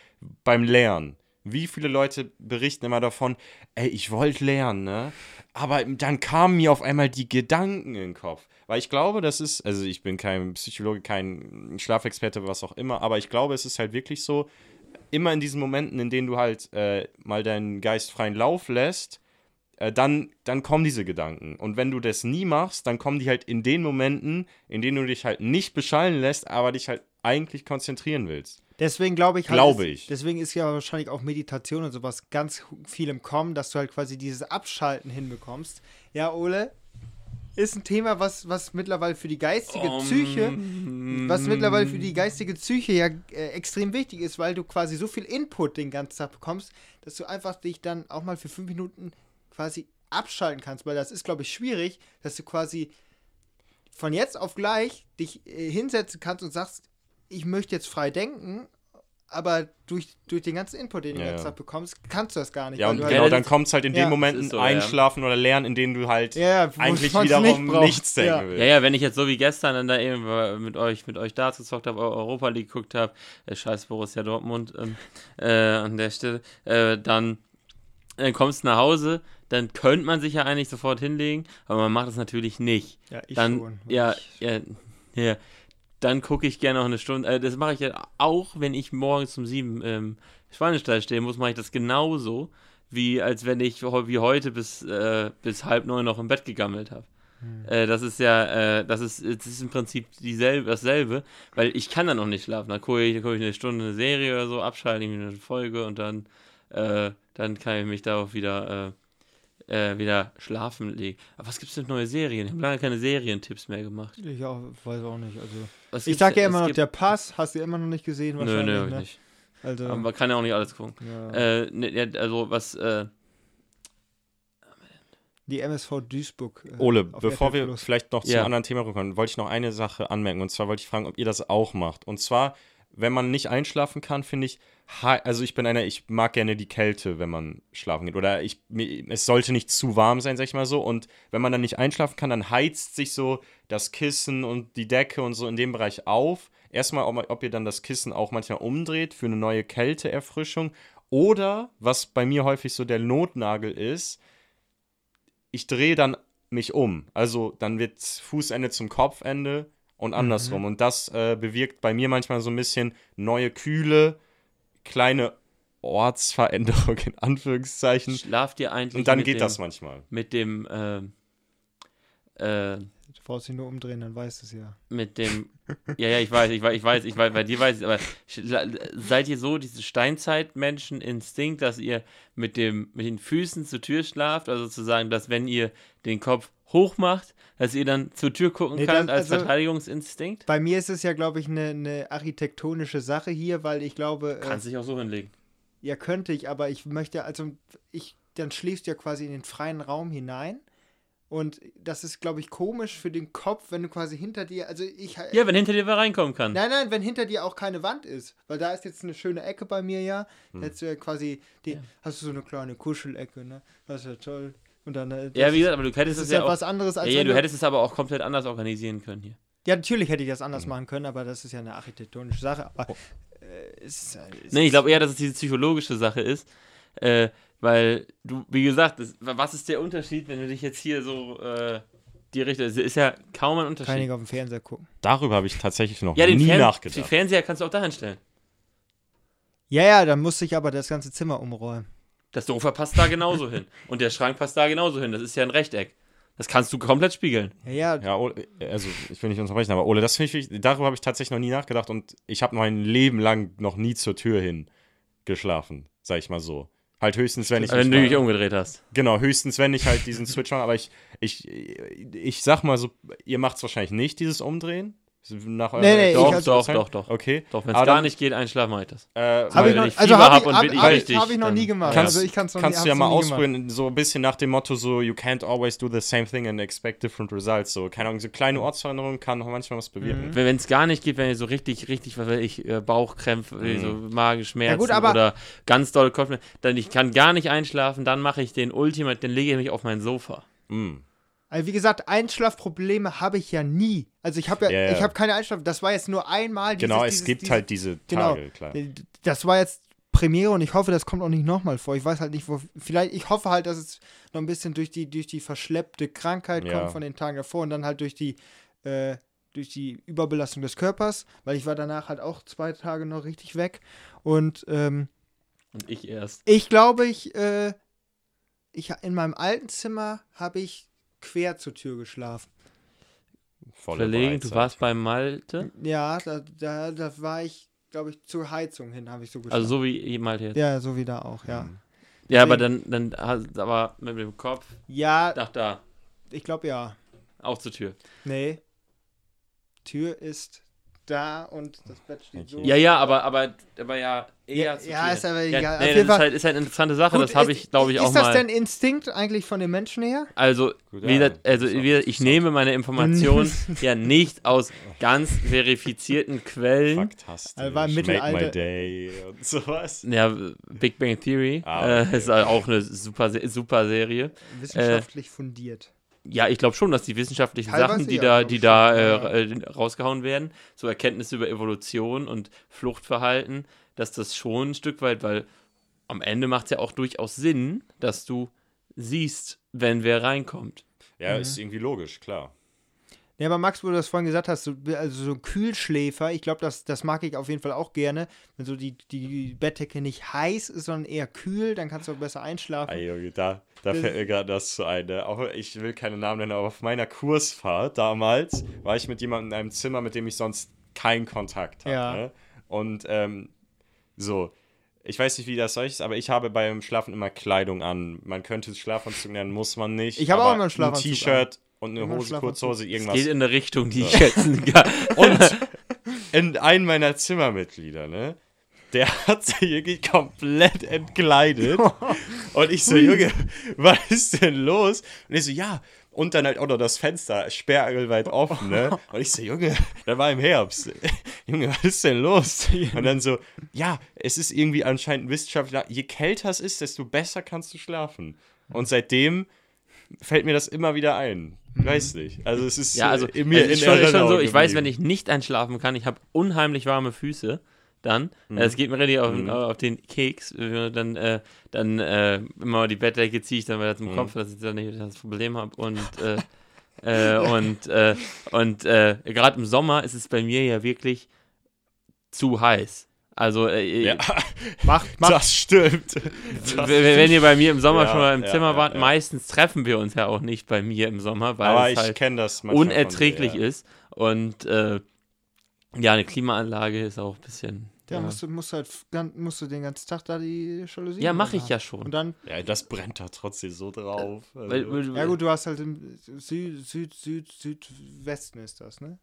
beim Lernen. Wie viele Leute berichten immer davon, ey, ich wollte lernen, ne? Aber dann kamen mir auf einmal die Gedanken in den Kopf. Weil ich glaube, das ist, also ich bin kein Psychologe, kein Schlafexperte, was auch immer, aber ich glaube, es ist halt wirklich so, immer in diesen Momenten, in denen du halt äh, mal deinen Geist freien Lauf lässt, äh, dann, dann kommen diese Gedanken. Und wenn du das nie machst, dann kommen die halt in den Momenten, in denen du dich halt nicht beschallen lässt, aber dich halt eigentlich konzentrieren willst. Deswegen glaube ich halt, Glaube ist- ich. Deswegen ist ja wahrscheinlich auch Meditation und sowas ganz viel im Kommen, dass du halt quasi dieses Abschalten hinbekommst. Ja, Ole, ist ein Thema, was, was mittlerweile für die geistige Psyche, was mittlerweile für die geistige Psyche ja äh, extrem wichtig ist, weil du quasi so viel Input den ganzen Tag bekommst, dass du einfach dich dann auch mal für fünf Minuten quasi abschalten kannst, weil das ist, glaube ich, schwierig, dass du quasi von jetzt auf gleich dich äh, hinsetzen kannst und sagst, ich möchte jetzt frei denken, aber durch, durch den ganzen Input, den du Ja, den ganzen ja. Tag bekommst, kannst du das gar nicht. Ja, und du genau, halt, Ja, dann kommt es halt in Ja, den Momenten so, ja. einschlafen oder lernen, in denen du halt ja, eigentlich wiederum nicht nichts denken Ja. willst. Ja, ja, wenn ich jetzt so wie gestern dann da eben äh, mit euch, mit euch Darts gezockt habe, Europa League geguckt habe, äh, scheiß Borussia Dortmund ähm, äh, an der Stelle, äh, dann, dann kommst du nach Hause, dann könnte man sich ja eigentlich sofort hinlegen, aber man macht es natürlich nicht. Ja, ich dann, schon. ja, Ich, ja, ja, dann gucke ich gerne noch eine Stunde. Äh, das mache ich ja auch, wenn ich morgens um sieben im Schweinestall stehen muss, mache ich das genauso, wie als wenn ich wie heute bis, äh, bis halb neun noch im Bett gegammelt habe. Hm. Äh, das ist ja, äh, das ist, das ist im Prinzip dieselbe, dasselbe, weil ich kann dann noch nicht schlafen. Dann gucke ich, guck ich eine Stunde eine Serie oder so, abschalte irgendwie eine Folge und dann, äh, dann kann ich mich darauf wieder, äh, wieder schlafen legen. Aber was gibt es denn für neue Serien? Ich habe lange keine Serientipps mehr gemacht. ich auch, weiß auch nicht. Also, Was ich gibt's sag ja immer noch, gibt- der Pass hast du immer noch nicht gesehen Nö, wahrscheinlich. nö, hab ich ne? nicht. Also, Aber man kann ja auch nicht alles gucken. ja. Äh, ne, ja, also was, äh, die MSV Duisburg. äh, Ole, bevor wir vielleicht noch zum Ja. anderen Thema rückkommen, wollte ich noch eine Sache anmerken. Und zwar wollte ich fragen, ob ihr das auch macht. Und zwar, wenn man nicht einschlafen kann, finde ich, also ich bin einer, ich mag gerne die Kälte, wenn man schlafen geht. Oder ich, es sollte nicht zu warm sein, sag ich mal so. Und wenn man dann nicht einschlafen kann, dann heizt sich so das Kissen und die Decke und so in dem Bereich auf. Erstmal, ob ihr dann das Kissen auch manchmal umdreht für eine neue Kälteerfrischung. Oder, was bei mir häufig so der Notnagel ist, ich drehe dann mich um. Also dann wird Fußende zum Kopfende und andersrum. Und das äh, bewirkt bei mir manchmal so ein bisschen neue Kühle, kleine Ortsveränderung in Anführungszeichen. schlaft ihr eigentlich Und dann mit geht dem, das manchmal. mit dem, ähm, äh, Du brauchst dich nur umdrehen, dann weißt du es ja. mit dem. Ja, ja, ich weiß, ich weiß, ich weiß, ich weiß, bei dir weiß ich, aber seid ihr so, diese Steinzeitmenschen-Instinkt, dass ihr mit, dem, mit den Füßen zur Tür schlaft? Also sozusagen, dass wenn ihr den Kopf hoch macht, dass ihr dann zur Tür gucken Nee, könnt als also- Verteidigungsinstinkt? Bei mir ist es ja, glaube ich, eine, eine architektonische Sache hier, weil ich glaube, äh, Kannst dich auch so hinlegen. ja, könnte ich, aber ich möchte, also ich, dann schläfst du ja quasi in den freien Raum hinein. Und das ist, glaube ich, komisch für den Kopf, wenn du quasi hinter dir, also ich. Ja, wenn hinter dir wer reinkommen kann. Nein, nein, wenn hinter dir auch keine Wand ist. Weil da ist jetzt eine schöne Ecke bei mir ja. Hm. Da hättest du ja quasi, die, hast du so eine kleine Kuschelecke, ne? Das ist ja toll. Und dann, äh, das Ja, wie ist- gesagt, aber du hättest es ist ja, ja auch. was anderes als Ja, ja, wenn du hättest es aber auch komplett anders organisieren können hier. Ja, natürlich hätte ich das anders Hm. machen können, aber das ist ja eine architektonische Sache. Aber Oh. äh, ist, äh, es Nee, ich ist- glaube eher, dass es diese psychologische Sache ist. Äh, weil du, wie gesagt, das, was ist der Unterschied, wenn du dich jetzt hier so äh, die Richtung. Es ist ja kaum ein kann Unterschied. ich auf dem Fernseher gucken. Darüber habe ich tatsächlich noch Ja, den, nie Fern den nachgedacht. Fernseher kannst du auch dahin stellen. Ja, ja, dann musste ich aber das ganze Zimmer umräumen. Das Sofa passt da genauso hin. Und der Schrank passt da genauso hin. Das ist ja ein Rechteck. Das kannst du komplett spiegeln. Ja, ja, Ja, Ole, also ich will nicht unterbrechen, aber Ole, das finde ich, darüber habe ich tatsächlich noch nie nachgedacht und ich habe mein Leben lang noch nie zur Tür hin geschlafen, sag ich mal so. Halt höchstens, wenn ich Wenn du mich dich umgedreht hast. Genau, höchstens, wenn ich halt diesen Switch mache, aber ich, ich, ich sag mal so, ihr macht es wahrscheinlich nicht, dieses Umdrehen. Nach eurer Nee, nee, ich Doch, hab- doch, doch, doch. Okay. Doch, wenn es Aber gar nicht geht, einschlafen mache ich das. Äh, Hab ich noch, wenn ich also Fieber habe hab ich, und hab, bin ich hab ich, richtig, hab ich noch nie gemacht. Kannst, also ich kann's noch kannst nie, du ja mal noch gemacht. ausprobieren, so ein bisschen nach dem Motto so, you can't always do the same thing and expect different results. So, keine Ahnung, so kleine Ortsveränderungen kann auch manchmal was bewirken. Mhm. Wenn es gar nicht geht, wenn ihr so richtig, richtig, was weiß ich, äh, Bauchkrämpfe, Mhm. so Magenschmerzen Ja gut, aber- oder ganz doll Kopfschmerzen, dann ich kann gar nicht einschlafen, dann mache ich den Ultimate, dann lege ich mich auf mein Sofa. Mm. Also wie gesagt, Einschlafprobleme habe ich ja nie. Also ich habe ja, Ja, ja. ich habe keine Einschlaf. Das war jetzt nur einmal. Dieses, Genau, es dieses, gibt dieses, halt diese genau. Tage, klar. Das war jetzt Premiere und ich hoffe, das kommt auch nicht nochmal vor. Ich weiß halt nicht, wo. Vielleicht, ich hoffe halt, dass es noch ein bisschen durch die, durch die verschleppte Krankheit Ja. kommt von den Tagen davor und dann halt durch die, äh, durch die Überbelastung des Körpers, weil ich war danach halt auch zwei Tage noch richtig weg. Und ähm, Und ich erst. ich glaube, ich, äh, ich in meinem alten Zimmer habe ich quer zur Tür geschlafen. Volle Verlegen, du warst bei Malte, Ja, da, da, da war ich, glaube ich, zur Heizung hin, habe ich so geschlafen. also so wie Malte jetzt. ja, so wie da auch, ja. Mhm. Ja, aber dann, dann aber mit dem Kopf, Ja, nach da, ich glaube ja. auch zur Tür. Nee. Tür ist da und das Bett steht so. Ja, ja, aber, aber, aber ja, eher Ja, zur ja, ist aber ja, egal. Auf Nee, jeden das ist halt, ist halt eine interessante Sache, Gut, das habe ich, glaube ich, auch Ist das mal. denn Instinkt eigentlich von den Menschen her? Also, Gut, wie ja, gesagt, also ist auch wie gesagt, ich nehme meine Informationen ja nicht aus ganz verifizierten Quellen. Fantastisch. Also war im Make my Mittelalter- day und sowas. Ja, Big Bang Theory Ah, äh, okay, ist auch eine super, super Serie. Wissenschaftlich fundiert. Ja, ich glaube schon, dass die wissenschaftlichen Teilweise Sachen, die ja, da, die da äh, äh, rausgehauen werden, so Erkenntnisse über Evolution und Fluchtverhalten, dass das schon ein Stück weit, weil am Ende macht es ja auch durchaus Sinn, dass du siehst, wenn wer reinkommt. Ja, Mhm. ist irgendwie logisch, klar. Ja, aber Max, wo du das vorhin gesagt hast, so, also so ein Kühlschläfer, ich glaube, das, das mag ich auf jeden Fall auch gerne. Wenn so die, die Bettdecke nicht heiß ist, sondern eher kühl, dann kannst du auch besser einschlafen. Ey, Junge, da, da Das- fällt mir gerade das zu ein. ne? Auch, ich will keine Namen nennen, aber auf meiner Kursfahrt damals war ich mit jemandem in einem Zimmer, mit dem ich sonst keinen Kontakt hatte. Ja. Ne? Und ähm, so, ich weiß nicht, wie das euch ist, aber ich habe beim Schlafen immer Kleidung an. Man könnte es Schlafanzug nennen, muss man nicht. Ich habe auch immer einen Schlafanzug Ein T-Shirt und eine Hose. Kurzhose, Es irgendwas. geht in eine Richtung, die ich schätzen kann. Und in einem meiner Zimmermitglieder, ne? Der hat sich irgendwie komplett entkleidet. Und ich so, Junge, was ist denn los? Und ich so, ja. Und dann halt auch noch das Fenster sperrangelweit offen, ne? Und ich so, Junge, da war im Herbst. Junge, was ist denn los? Und dann so, ja, es ist irgendwie anscheinend wissenschaftlich, je kälter es ist, desto besser kannst du schlafen. Und seitdem fällt mir das immer wieder ein. Weiß nicht. Also es ist Ja, also, äh, in mir also in schon, schon so, ich weiß, wenn ich nicht einschlafen kann, ich habe unheimlich warme Füße, dann, Mhm. äh, es geht mir richtig auf, Mhm. auf den Keks, dann, äh, dann äh, immer die Bettdecke ziehe ich dann weiter zum Mhm. Kopf, dass ich dann nicht das Problem habe und äh, äh, und äh, und äh, gerade im Sommer ist es bei mir ja wirklich zu heiß. Also, äh, Ja, Macht, macht. das stimmt. Das wenn ihr bei mir im Sommer Ja, schon mal im ja, Zimmer ja, wart, ja. meistens treffen wir uns ja auch nicht bei mir im Sommer, weil Aber es halt unerträglich dir, ja. ist. Und äh, ja, eine Klimaanlage ist auch ein bisschen. Ja, ja, musst du, musst halt musst du den ganzen Tag da die Jalousie ja mache ich ja schon. Und dann, Ja, das brennt da trotzdem so drauf. Also, Weil, weil, ja gut, du hast halt im Süd, Süd, Süd, Südwesten ist das, ne?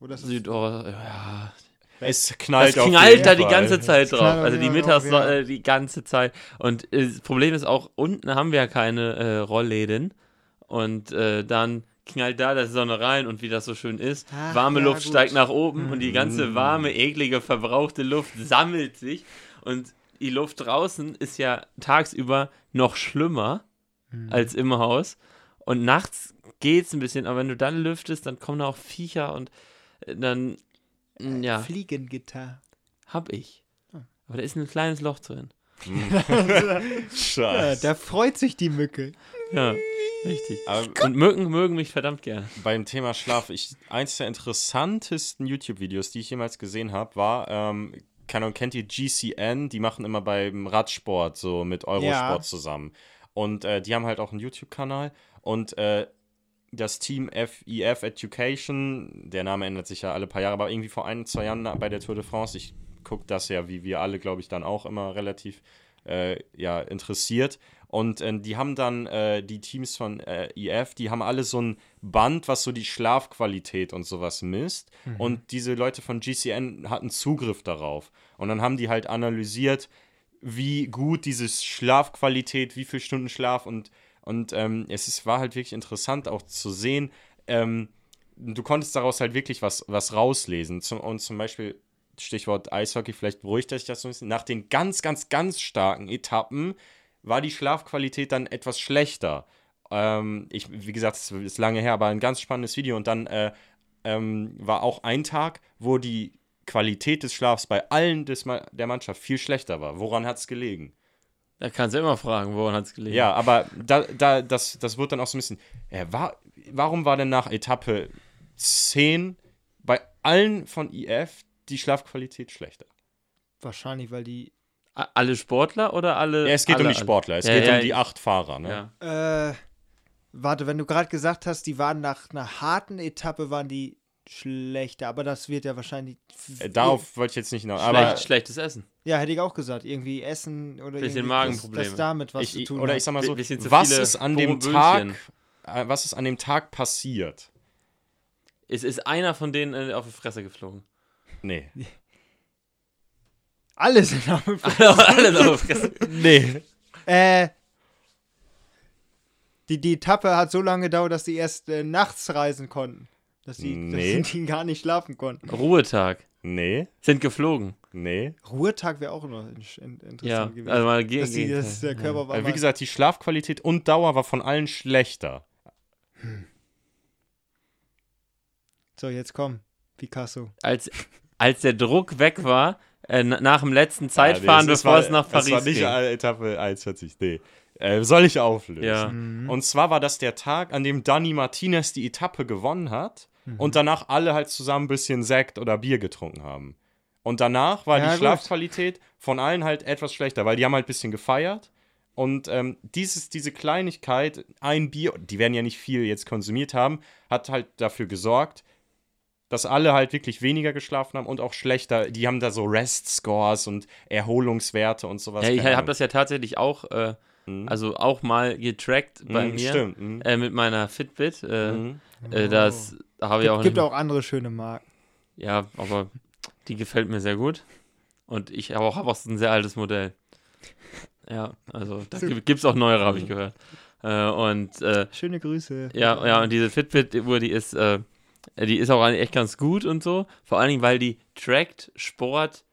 Oder ist das Südost, ja. es knallt Das auf knallt da die ganze Zeit drauf. Also die Mittags äh, die ganze Zeit. Und äh, das Problem ist auch, unten haben wir ja keine äh, Rollläden. Und äh, dann knallt da die Sonne rein und wie das so schön ist, Ach, warme ja, Luft gut. steigt nach oben und die ganze Mm. warme, eklige, verbrauchte Luft sammelt sich. Und die Luft draußen ist ja tagsüber noch schlimmer Mhm. als im Haus. Und nachts geht's ein bisschen, aber wenn du dann lüftest, dann kommen da auch Viecher und äh, dann, mm, ja, Fliegengitter. hab ich. Ah. Aber da ist ein kleines Loch drin. Ja, Scheiße. da freut sich die Mücke. Ja, richtig. Aber Und Mücken mögen mich verdammt gerne. beim Thema Schlaf, ich, eins der interessantesten YouTube-Videos, die ich jemals gesehen habe, war, ähm, keine Ahnung, kennt ihr GCN? Die machen immer beim Radsport so mit Eurosport Ja. zusammen. Und äh, die haben halt auch einen YouTube-Kanal und äh, das Team FEF Education, der Name ändert sich ja alle paar Jahre, aber irgendwie vor ein, zwei Jahren bei der Tour de France, ich gucke das ja, wie wir alle, glaube ich, dann auch immer relativ äh, ja, interessiert. Und äh, die haben dann, äh, die Teams von äh, EF, die haben alle so ein Band, was so die Schlafqualität und sowas misst. Und diese Leute von GCN hatten Zugriff darauf. Und dann haben die halt analysiert, wie gut diese Schlafqualität, wie viel Stunden Schlaf und, und ähm, es ist, war halt wirklich interessant auch zu sehen, ähm, du konntest daraus halt wirklich was, was rauslesen. Zum, und zum Beispiel, Stichwort Eishockey, vielleicht beruhigt dich das so ein bisschen, nach den ganz, ganz, ganz starken Etappen war die Schlafqualität dann etwas schlechter. Ähm, ich, wie gesagt, es ist lange her, aber ein ganz spannendes Video. Und dann äh, ähm, war auch ein Tag, wo die Qualität des Schlafs bei allen des, Ma- der Mannschaft viel schlechter war. Woran hat es gelegen? Da kannst du immer fragen, woran hat es gelegen. Ja, aber da, da, das, das wird dann auch so ein bisschen. Äh, war, warum war denn nach Etappe 10 bei allen von IF die Schlafqualität schlechter? Wahrscheinlich, weil die. A- Alle Sportler oder alle? Ja, es geht alle, um die Sportler, es Ja, geht ja, um die acht Fahrer. Ne? Ja. Äh, warte, wenn du gerade gesagt hast, die waren nach einer harten Etappe, waren die schlechter, aber das wird ja wahrscheinlich. Äh, darauf wollte ich jetzt nicht hinaus. Schlecht, Aber schlechtes Essen. Ja, hätte ich auch gesagt. Irgendwie Essen oder Bisschen irgendwie Magenprobleme. Das, das damit was ich, zu tun oder hat. ich sag mal so, was ist an dem. Tag, äh, was ist an dem Tag passiert? Es ist einer von denen äh, auf die Fresse geflogen. Nee. Alles in Name Alle auf die Fresse. Nee. Äh. Die, die Etappe hat so lange gedauert, dass die erst äh, nachts reisen konnten. Dass die, Nee. dass die gar nicht schlafen konnten. Ruhetag. Nee. Sind geflogen. Nee. Ruhetag wäre auch noch in, in, interessant Ja, gewesen. also mal gegen. dass, die, dass der Körper war. Weil, wie mal- gesagt, die Schlafqualität und Dauer war von allen schlechter. so, jetzt komm. Picasso. als, als der Druck weg war, äh, na- nach dem letzten Zeitfahren, Ja, nee, es bevor war- es nach Paris Das war nicht ging. Etappe 41, nee. Äh, soll ich auflösen? Ja. Mhm. Und zwar war das der Tag, an dem Dani Martinez die Etappe gewonnen hat Mhm. und danach alle halt zusammen ein bisschen Sekt oder Bier getrunken haben. Und danach war Ja, die gut. Schlafqualität von allen halt etwas schlechter, weil die haben halt ein bisschen gefeiert. Und ähm, dieses, diese Kleinigkeit, ein Bier, die werden ja nicht viel jetzt konsumiert haben, hat halt dafür gesorgt, dass alle halt wirklich weniger geschlafen haben und auch schlechter. Die haben da so Rest-Scores und Erholungswerte und sowas. Ja, ich habe das ja tatsächlich auch, äh, Mhm. also auch mal getrackt bei Mhm, mir. Stimmt. mhm. Äh, mit meiner Fitbit. Äh, Mhm. äh, das habe ich auch Oh. Gibt, auch andere schöne Marken. Ja, aber die gefällt mir sehr gut. Und ich habe auch, hab auch ein sehr altes Modell. Ja, also da gibt es auch neuere, habe ich gehört. Äh, und äh, Schöne Grüße. ja, ja, und diese Fitbit-Uhr, die ist, äh, die ist auch eigentlich echt ganz gut und so. Vor allen Dingen, weil die trackt Sport,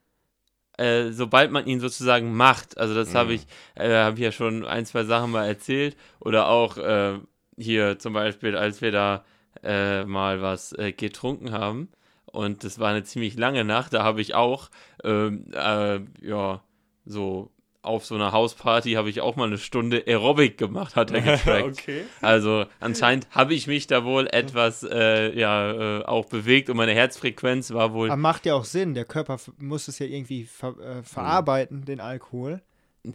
äh, sobald man ihn sozusagen macht. Also das habe Mhm. ich, äh, habe ich ja schon ein, zwei Sachen mal erzählt. Oder auch äh, hier zum Beispiel, als wir da äh, mal was äh, getrunken haben. Und das war eine ziemlich lange Nacht. Da habe ich auch, ähm, äh, ja, so auf so einer Hausparty habe ich auch mal eine Stunde Aerobic gemacht, hat er getrackt. okay. Also anscheinend habe ich mich da wohl etwas äh, ja, äh, auch bewegt und meine Herzfrequenz war wohl Aber macht ja auch Sinn. Der Körper muss es ja irgendwie ver äh, verarbeiten, den Alkohol.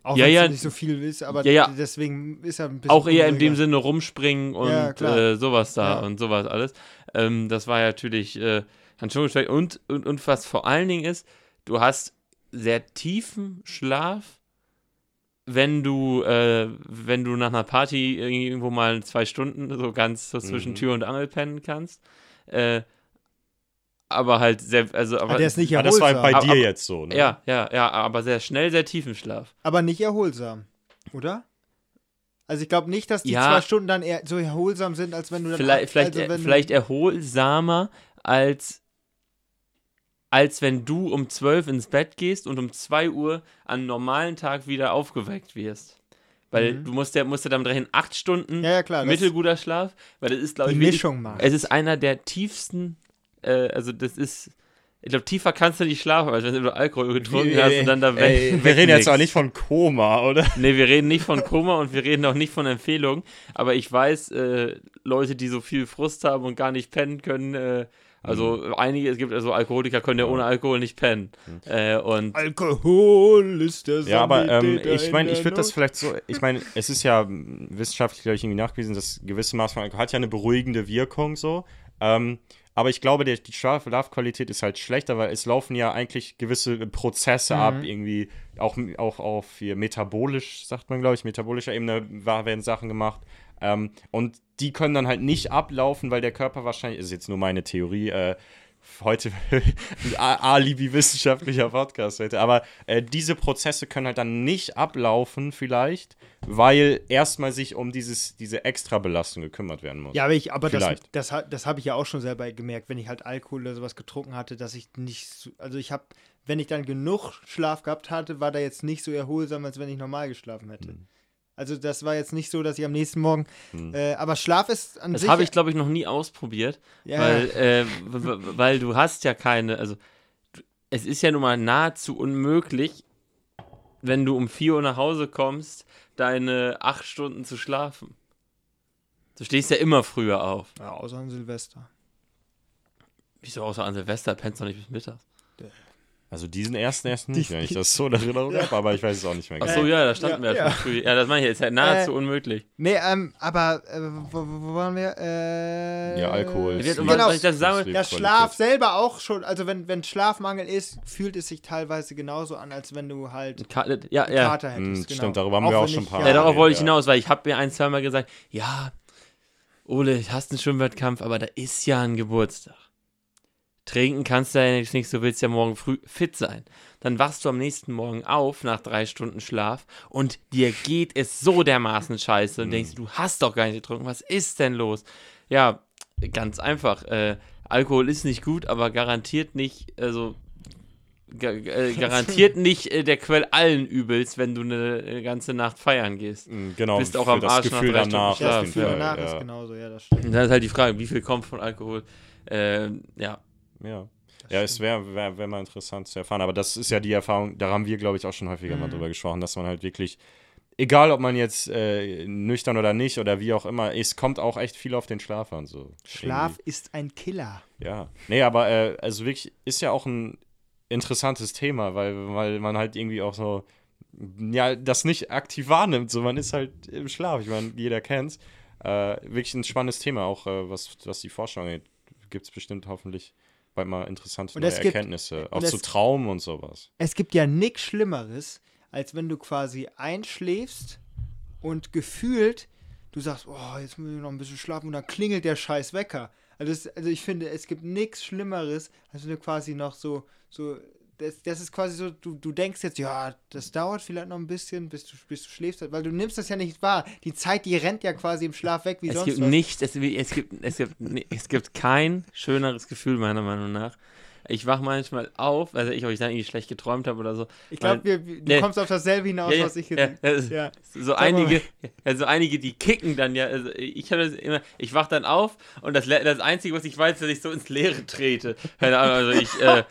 Auch Ja, wenn ja. es nicht so viel ist, aber Ja, ja. deswegen ist er ein bisschen. auch eher in dem unruhiger. Sinne rumspringen und äh, sowas da Ja. und sowas alles. Ähm, das war ja natürlich äh, dann schon gestreckt. Und, und, und was vor allen Dingen ist, du hast sehr tiefen Schlaf, wenn du, äh, wenn du nach einer Party irgendwo mal zwei Stunden so ganz so zwischen Mhm. Tür und Angel pennen kannst. Äh, aber halt sehr, also aber, Aber der ist nicht Ah, das erholsam. war bei Aber- dir aber- jetzt so, ne? ja, ja, ja, aber sehr schnell, sehr tiefen Schlaf. aber nicht erholsam, oder? Also ich glaube nicht, dass die Ja. zwei Stunden dann eher so erholsam sind, als wenn du dann Vielleicht, vielleicht, also wenn vielleicht erholsamer als, als wenn du um 12 ins Bett gehst und um 2 Uhr an einem normalen Tag wieder aufgeweckt wirst. Weil Mhm. du musst ja, musst ja damit rechnen, 8 Stunden ja ja klar, mittelguter Schlaf, weil das ist, glaube ich, wirklich- Mischung macht. es ist einer der tiefsten, äh, also das ist, ich glaube, tiefer kannst du nicht schlafen, als wenn du Alkohol getrunken hast und dann da weg. Ey, wir reden jetzt auch nicht von Koma, oder? Nee, wir reden nicht von Koma und wir reden auch nicht von Empfehlungen, aber ich weiß, äh, Leute, die so viel Frust haben und gar nicht pennen können, äh, also einige, es gibt also Alkoholiker, können ja ohne Alkohol nicht pennen. Äh, und Alkohol ist der Ja, aber ähm, ich in meine, ich würde das vielleicht so, ich meine, es ist ja wissenschaftlich, glaube ich, irgendwie nachgewiesen, dass gewisse Maß von Alkohol hat ja eine beruhigende Wirkung so. Ähm, aber ich glaube, der, die Schlafqualität ist halt schlechter, weil es laufen ja eigentlich gewisse Prozesse ab, irgendwie auch, auch auf hier metabolisch, sagt man, glaube ich, metabolischer Ebene werden Sachen gemacht. Ähm, und die können dann halt nicht ablaufen, weil der Körper wahrscheinlich, ist jetzt nur meine Theorie, äh, heute alibi-wissenschaftlicher Podcast heute, aber äh, diese Prozesse können halt dann nicht ablaufen vielleicht, weil erstmal sich um dieses, diese Extrabelastung gekümmert werden muss. Ja, aber, ich, aber das, Vielleicht. das, ha- das habe ich ja auch schon selber gemerkt, wenn ich halt Alkohol oder sowas getrunken hatte, dass ich nicht, so, also ich habe, wenn ich dann genug Schlaf gehabt hatte, war da jetzt nicht so erholsam, als wenn ich normal geschlafen hätte. Hm. Also das war jetzt nicht so, dass ich am nächsten Morgen, äh, aber Schlaf ist an das sich. habe ich, glaube ich, noch nie ausprobiert, ja, weil, äh, weil du hast ja keine, also es ist ja nun mal nahezu unmöglich, wenn du um 4 Uhr nach Hause kommst, deine 8 Stunden zu schlafen. Du stehst ja immer früher auf. ja, außer an Silvester. Wieso außer an Silvester pennst du nicht bis mittags? Also diesen ersten ersten nicht, wenn ich das so in Erinnerung habe, aber ich weiß es auch nicht mehr Ach genau. so, ja, da standen ja, wir ja, ja. schon früh. Ja, das meine ich, ist ja nahezu unmöglich. Nee, ähm, aber äh, wo, wo waren wir? Äh, Ja, Alkohol, Jetzt, Genau. ich das sagen Ja. Schlaf selber auch schon. Also wenn, wenn Schlafmangel ist, fühlt es sich teilweise genauso an, als wenn du halt Ka- ja, einen ja. Kater hättest. Hm, genau. stimmt, darüber haben wir auch schon ein ich- paar Ja, Ja, darauf wollte ich ja. hinaus, weil ich habe mir ein, zweimal gesagt, ja, Ole, du hast einen Schwimmwettkampf, aber da ist ja ein Geburtstag. Trinken kannst du ja jetzt nicht, so willst ja morgen früh fit sein. Dann wachst du am nächsten Morgen auf nach drei Stunden Schlaf und dir geht es so dermaßen scheiße und denkst, du hast doch gar nicht getrunken, was ist denn los? Ja, ganz einfach. Äh, Alkohol ist nicht gut, aber garantiert nicht, also ga, äh, garantiert nicht äh, der Quell allen Übels, wenn du eine äh, ganze Nacht feiern gehst. Hm, Genau, Bist auch am das Arsch nach Gefühl drei Stunden danach. Ja, Schlaf, das Gefühl danach ist ja. genauso, ja, das stimmt. Und dann ist halt die Frage, wie viel kommt von Alkohol? Ähm, ja. Ja. Ja, es wäre wär, wär mal interessant zu erfahren. Aber das ist ja die Erfahrung, da haben wir, glaube ich, auch schon häufiger Mhm. mal drüber gesprochen, dass man halt wirklich, egal ob man jetzt äh, nüchtern oder nicht oder wie auch immer, es kommt auch echt viel auf den Schlaf an. So. Schlaf ist ein Killer. Irgendwie. Ja. Nee, aber äh, also wirklich ist ja auch ein interessantes Thema, weil, weil man halt irgendwie auch so, ja, das nicht aktiv wahrnimmt. So, man ist halt im Schlaf. Ich meine, jeder kennt's. Äh, wirklich ein spannendes Thema, auch äh, was, was die Forschung angeht. Gibt es bestimmt hoffentlich bald mal interessante neue gibt- Erkenntnisse. Auch zu Traum und sowas. Es gibt ja nichts Schlimmeres, als wenn du quasi einschläfst und gefühlt, du sagst, oh, jetzt muss ich noch ein bisschen schlafen und dann klingelt der scheiß Wecker. Also, das, also ich finde, es gibt nichts Schlimmeres, als wenn du quasi noch so, so, das, das ist quasi so, du, du denkst jetzt, ja, das dauert vielleicht noch ein bisschen, bis du, bis du schläfst, weil du nimmst das ja nicht wahr. Die Zeit, die rennt ja quasi im Schlaf weg, wie Es sonst gibt was. nicht, es, es, gibt, es, gibt, es gibt kein schöneres Gefühl, meiner Meinung nach, ich wach manchmal auf, also ich, ob ich dann irgendwie schlecht geträumt habe oder so. Ich glaube, du Nee. kommst auf dasselbe hinaus, Ja, was ich jetzt. ja, das- Ja. So einige, also einige, die kicken dann ja. Also ich habe das immer, ich wach dann auf und das, das Einzige, was ich weiß, ist, dass ich so ins Leere trete. Keine Ahnung, also ich, äh,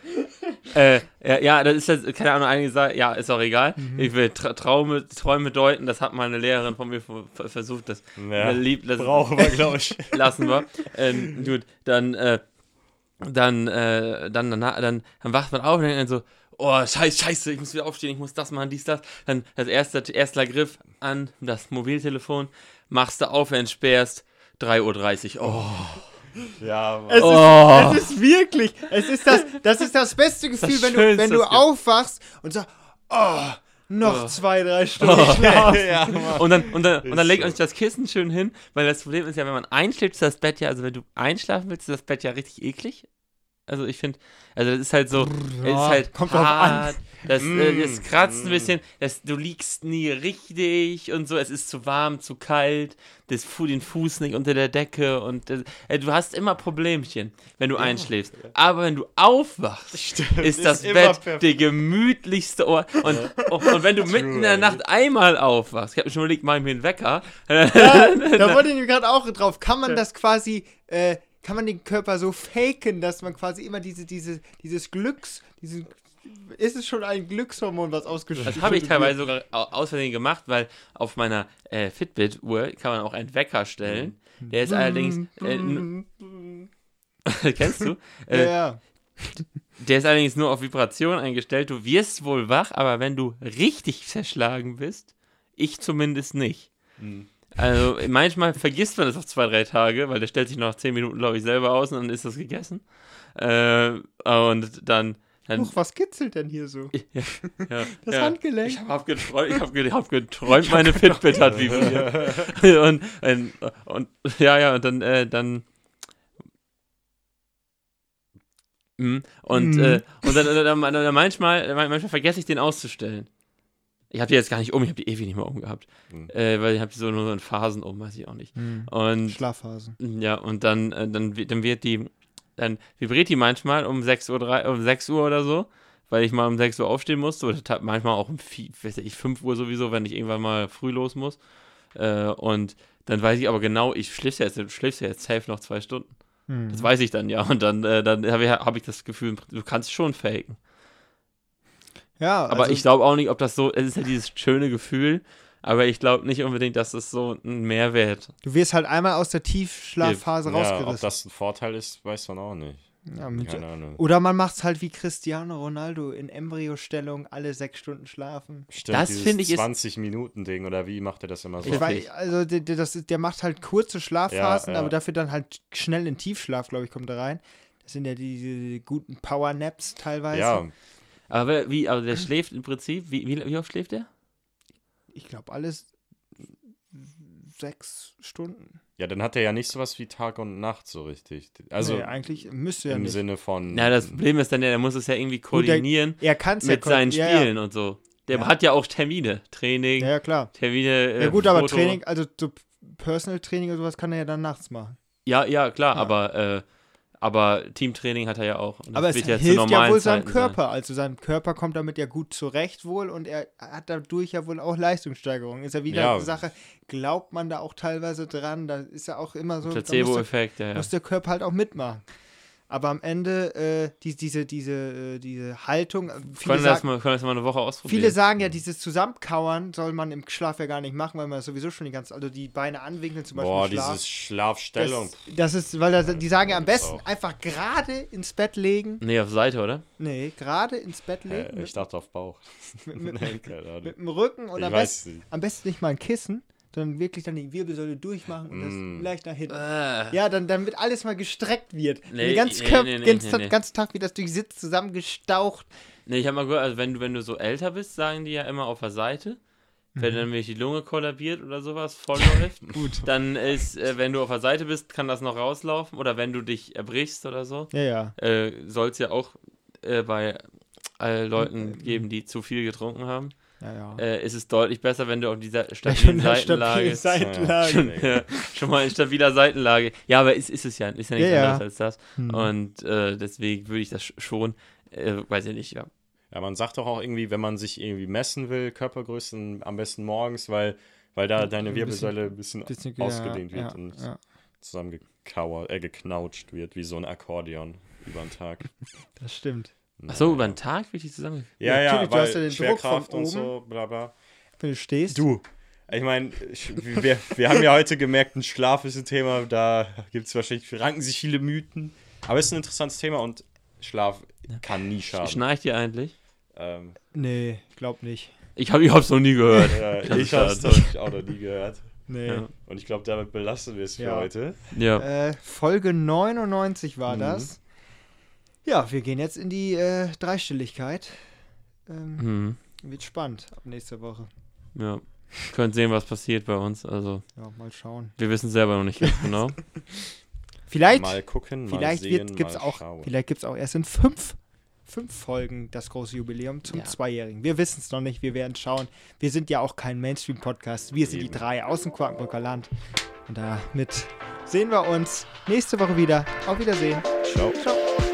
äh, ja, ja, das ist jetzt, keine Ahnung, einige sagen, ja, ist auch egal. Mhm. Ich will Tra Traume, Träume deuten, das hat mal eine Lehrerin von mir ver- ver- versucht, das, Ja, lieb, das brauchen wir, glaube ich. lassen wir. ähm, gut, dann, äh, dann, äh, dann, dann, dann, dann wacht man auf und denkt dann so, oh, scheiße, scheiße, ich muss wieder aufstehen, ich muss das machen, dies, das. Dann das erste, erster Griff an das Mobiltelefon, machst du auf, entsperrst, 3.30 Uhr. Oh. Ja. Es, Oh. ist, es ist wirklich, es ist das, das ist das beste Gefühl, Das wenn du, wenn du aufwachst und sagst, oh, noch Oh. zwei, drei Stunden schlafen. ja. Und dann, und dann, und dann legt sich das Kissen schön hin, weil das Problem ist ja, wenn man einschläft, ist das Bett ja, also wenn du einschlafen willst, ist das Bett ja richtig eklig. Also ich finde, also das ist halt so, es ist Ja, halt kommt hart, das, äh, Mm, das kratzt ein bisschen, das, du liegst nie richtig und so, es ist zu warm, zu kalt, das, den Fuß nicht unter der Decke und das, äh, du hast immer Problemchen, wenn du einschläfst. Aber wenn du aufwachst, ist das immer Bett perfekt. der gemütlichste Ort. Und, und, und wenn du mitten in der. Nacht einmal aufwachst, ich habe schon überlegt, mach ich mir einen Wecker. Ja, da wollte ich mir gerade auch drauf. Kann man das quasi, äh, kann man den Körper so faken, dass man quasi immer diese, diese, dieses Glücks, diesen, ist es schon ein Glückshormon, was ausgeschüttet Das habe ich wird? teilweise sogar au- aus Versehen gemacht, weil auf meiner äh, Fitbit-Uhr kann man auch einen Wecker stellen. Der ist allerdings, äh, kennst du? Ja, Äh, ja. Der ist allerdings nur auf Vibration eingestellt. Du wirst wohl wach, aber wenn du richtig zerschlagen bist, ich zumindest nicht. Mhm. Also manchmal vergisst man es auf zwei, drei Tage, weil der stellt sich nach zehn Minuten, glaube ich, selber aus und dann ist das gegessen. Äh, und dann. dann Huch, was kitzelt denn hier so? ja, ja, Das ja. Handgelenk. Ich habe geträumt, ich hab, ge hab geträumt, meine Fitbit hat vibriert. und, und, und ja, ja, und dann, äh, dann. Mm, Und, Mhm. äh, und dann, dann, dann, dann manchmal, manchmal vergesse ich den auszustellen. Ich habe die jetzt gar nicht um, ich habe die ewig nicht mehr umgehabt. Mhm. Äh, weil ich habe die so nur so in Phasen um, weiß ich auch nicht. Hm. Und Schlafphasen. ja, und dann, äh, dann, dann wird die, dann vibriert die manchmal um 6 Uhr, drei- um 6 Uhr oder so, weil ich mal um 6 Uhr aufstehen musste, oder manchmal auch um vi- weiß ich, 5 Uhr sowieso, wenn ich irgendwann mal früh los muss. Äh, und dann weiß ich aber genau, ich schläfst ja jetzt, du schläfst ja jetzt safe noch zwei Stunden. Hm. Das weiß ich dann ja. Und dann, äh, dann habe ich, hab ich das Gefühl, du kannst schon faken. Ja, Aber also, ich glaube auch nicht, ob das so, es ist ja dieses schöne Gefühl, aber ich glaube nicht unbedingt, dass das so ein Mehrwert du wirst halt einmal aus der Tiefschlafphase Ja, ob rausgerissen. das ein Vorteil ist, weiß man auch nicht. Ja, mit, Keine Ahnung. oder man macht es halt wie Cristiano Ronaldo in Embryostellung alle sechs Stunden schlafen. Stimmt, Das finde ich ist- 20-Minuten-Ding oder wie macht er das immer so? Ich weiß, also der, der, das, der macht halt kurze Schlafphasen, Ja, ja. aber dafür dann halt schnell in Tiefschlaf, glaube ich, kommt er rein. Das sind ja diese guten Power-Naps teilweise. Ja, Aber wie, also der schläft im Prinzip, wie, wie, wie oft schläft der? Ich glaube, alles sechs Stunden. ja, dann hat er ja nicht sowas wie Tag und Nacht so richtig. Also nee, eigentlich müsste er im nicht. Sinne von. Na, das Problem ist dann ja, der muss es ja irgendwie Gut, der- koordinieren er kann es ja mit kon- seinen ja, Spielen und so. Der Ja. hat ja auch Termine, Training, Ja, ja, klar. Termine. Äh, Ja, gut, aber Foto. Training, also so Personal Training oder sowas kann er ja dann nachts machen. Ja, ja, klar, Ja. aber, äh, aber Teamtraining hat er ja auch. Aber es hilft ja wohl seinem Zeiten Körper. Also sein Körper kommt damit ja gut zurecht wohl und er hat dadurch ja wohl auch Leistungssteigerung. Ist ja wieder Ja. eine Sache, glaubt man da auch teilweise dran, da ist ja auch immer so, Sein. Placebo-Effekt, ja, ja. muss der Körper halt auch mitmachen. Aber am Ende, äh, die, diese, diese, äh, diese Haltung, äh, viele Können das, sagen, mal, können das mal eine Woche ausprobieren. viele sagen ja, dieses Zusammenkauern soll man im Schlaf ja gar nicht machen, weil man sowieso schon die ganze, also die Beine anwinkeln zum Beispiel Boah, Schlaf. dieses Schlafstellung. Das, das ist, weil das, die sagen ja am besten einfach gerade ins Bett legen. Nee, auf Seite, oder? Nee, gerade ins Bett legen. Äh, ich dachte auf Bauch. mit, mit, Nein, keine Ahnung. mit dem Rücken und Ich am weiß besten, nicht. am besten nicht mal ein Kissen, sondern wirklich dann die Wirbelsäule durchmachen und Mm. das leicht nach hinten. Äh. Ja, dann, damit alles mal gestreckt wird. Nee, den ganzen, nee, Körper, nee, nee, ganzen, nee, nee. ganzen Tag wird das durch Sitz zusammengestaucht. Nee, ich habe mal gehört, also wenn du, wenn du so älter bist, sagen die ja immer auf der Seite. Wenn dann nämlich die Lunge kollabiert oder sowas, vollläuft, Gut. dann ist, äh, wenn du auf der Seite bist, kann das noch rauslaufen. Oder wenn du dich erbrichst oder so, Ja, ja. äh, soll es ja auch äh, bei äh, Leuten geben, die zu viel getrunken haben. Ja, ja. äh, ist es deutlich besser, wenn du auf dieser Ja, stabilen Seitenlage. stabile Seitenlage. schon, ja, schon mal in stabiler Seitenlage. Ja, aber ist, ist es ja, ist ja nichts Ja, ja. anderes als das. Hm. Und äh, deswegen würde ich das sch- schon, äh, weiß ich nicht, ja. Ja, man sagt doch auch irgendwie, wenn man sich irgendwie messen will, Körpergrößen am besten morgens, weil, weil da deine Ein Wirbelsäule ein bisschen, Bisschen- ausgedehnt ja, wird ja, und ja, zusammengekauert, äh, geknautscht wird, wie so ein Akkordeon über den Tag. das stimmt. Ach so, über den Tag wirklich zusammen. Ja, Ja, ja, natürlich, du weil hast ja den Druck Schwerkraft von und oben. so, bla bla. Wenn du stehst. Du, ich meine, wir, wir haben ja heute gemerkt, ein Schlaf ist ein Thema, da gibt es wahrscheinlich, ranken sich viele Mythen. Aber es ist ein interessantes Thema und Schlaf kann nie schaden. Schnarcht ihr eigentlich? Ähm, Nee, ich glaub nicht. Ich habe ich hab's noch nie gehört. Das ich habe es auch noch nie gehört. Nee. Ja. Und ich glaube, damit belasten wir es für Ja. heute. Ja. Äh, Folge 99 war Mhm. das. Ja, wir gehen jetzt in die äh, Dreistelligkeit. Ähm, Hm. Wird spannend ab nächste Woche. Ja. Könnt sehen, was passiert bei uns. Also, Ja, mal schauen. wir wissen selber noch nicht ganz genau. Vielleicht, mal gucken, mal vielleicht sehen, wird, gibt's mal auch, schauen. vielleicht gibt's auch erst in fünf, fünf Folgen das große Jubiläum zum Ja. Zweijährigen. Wir wissen es noch nicht, wir werden schauen. Wir sind ja auch kein Mainstream-Podcast. Wir sind die drei aus dem Quakenbrücker Land. Und damit sehen wir uns nächste Woche wieder. Auf Wiedersehen. Ciao. Ciao.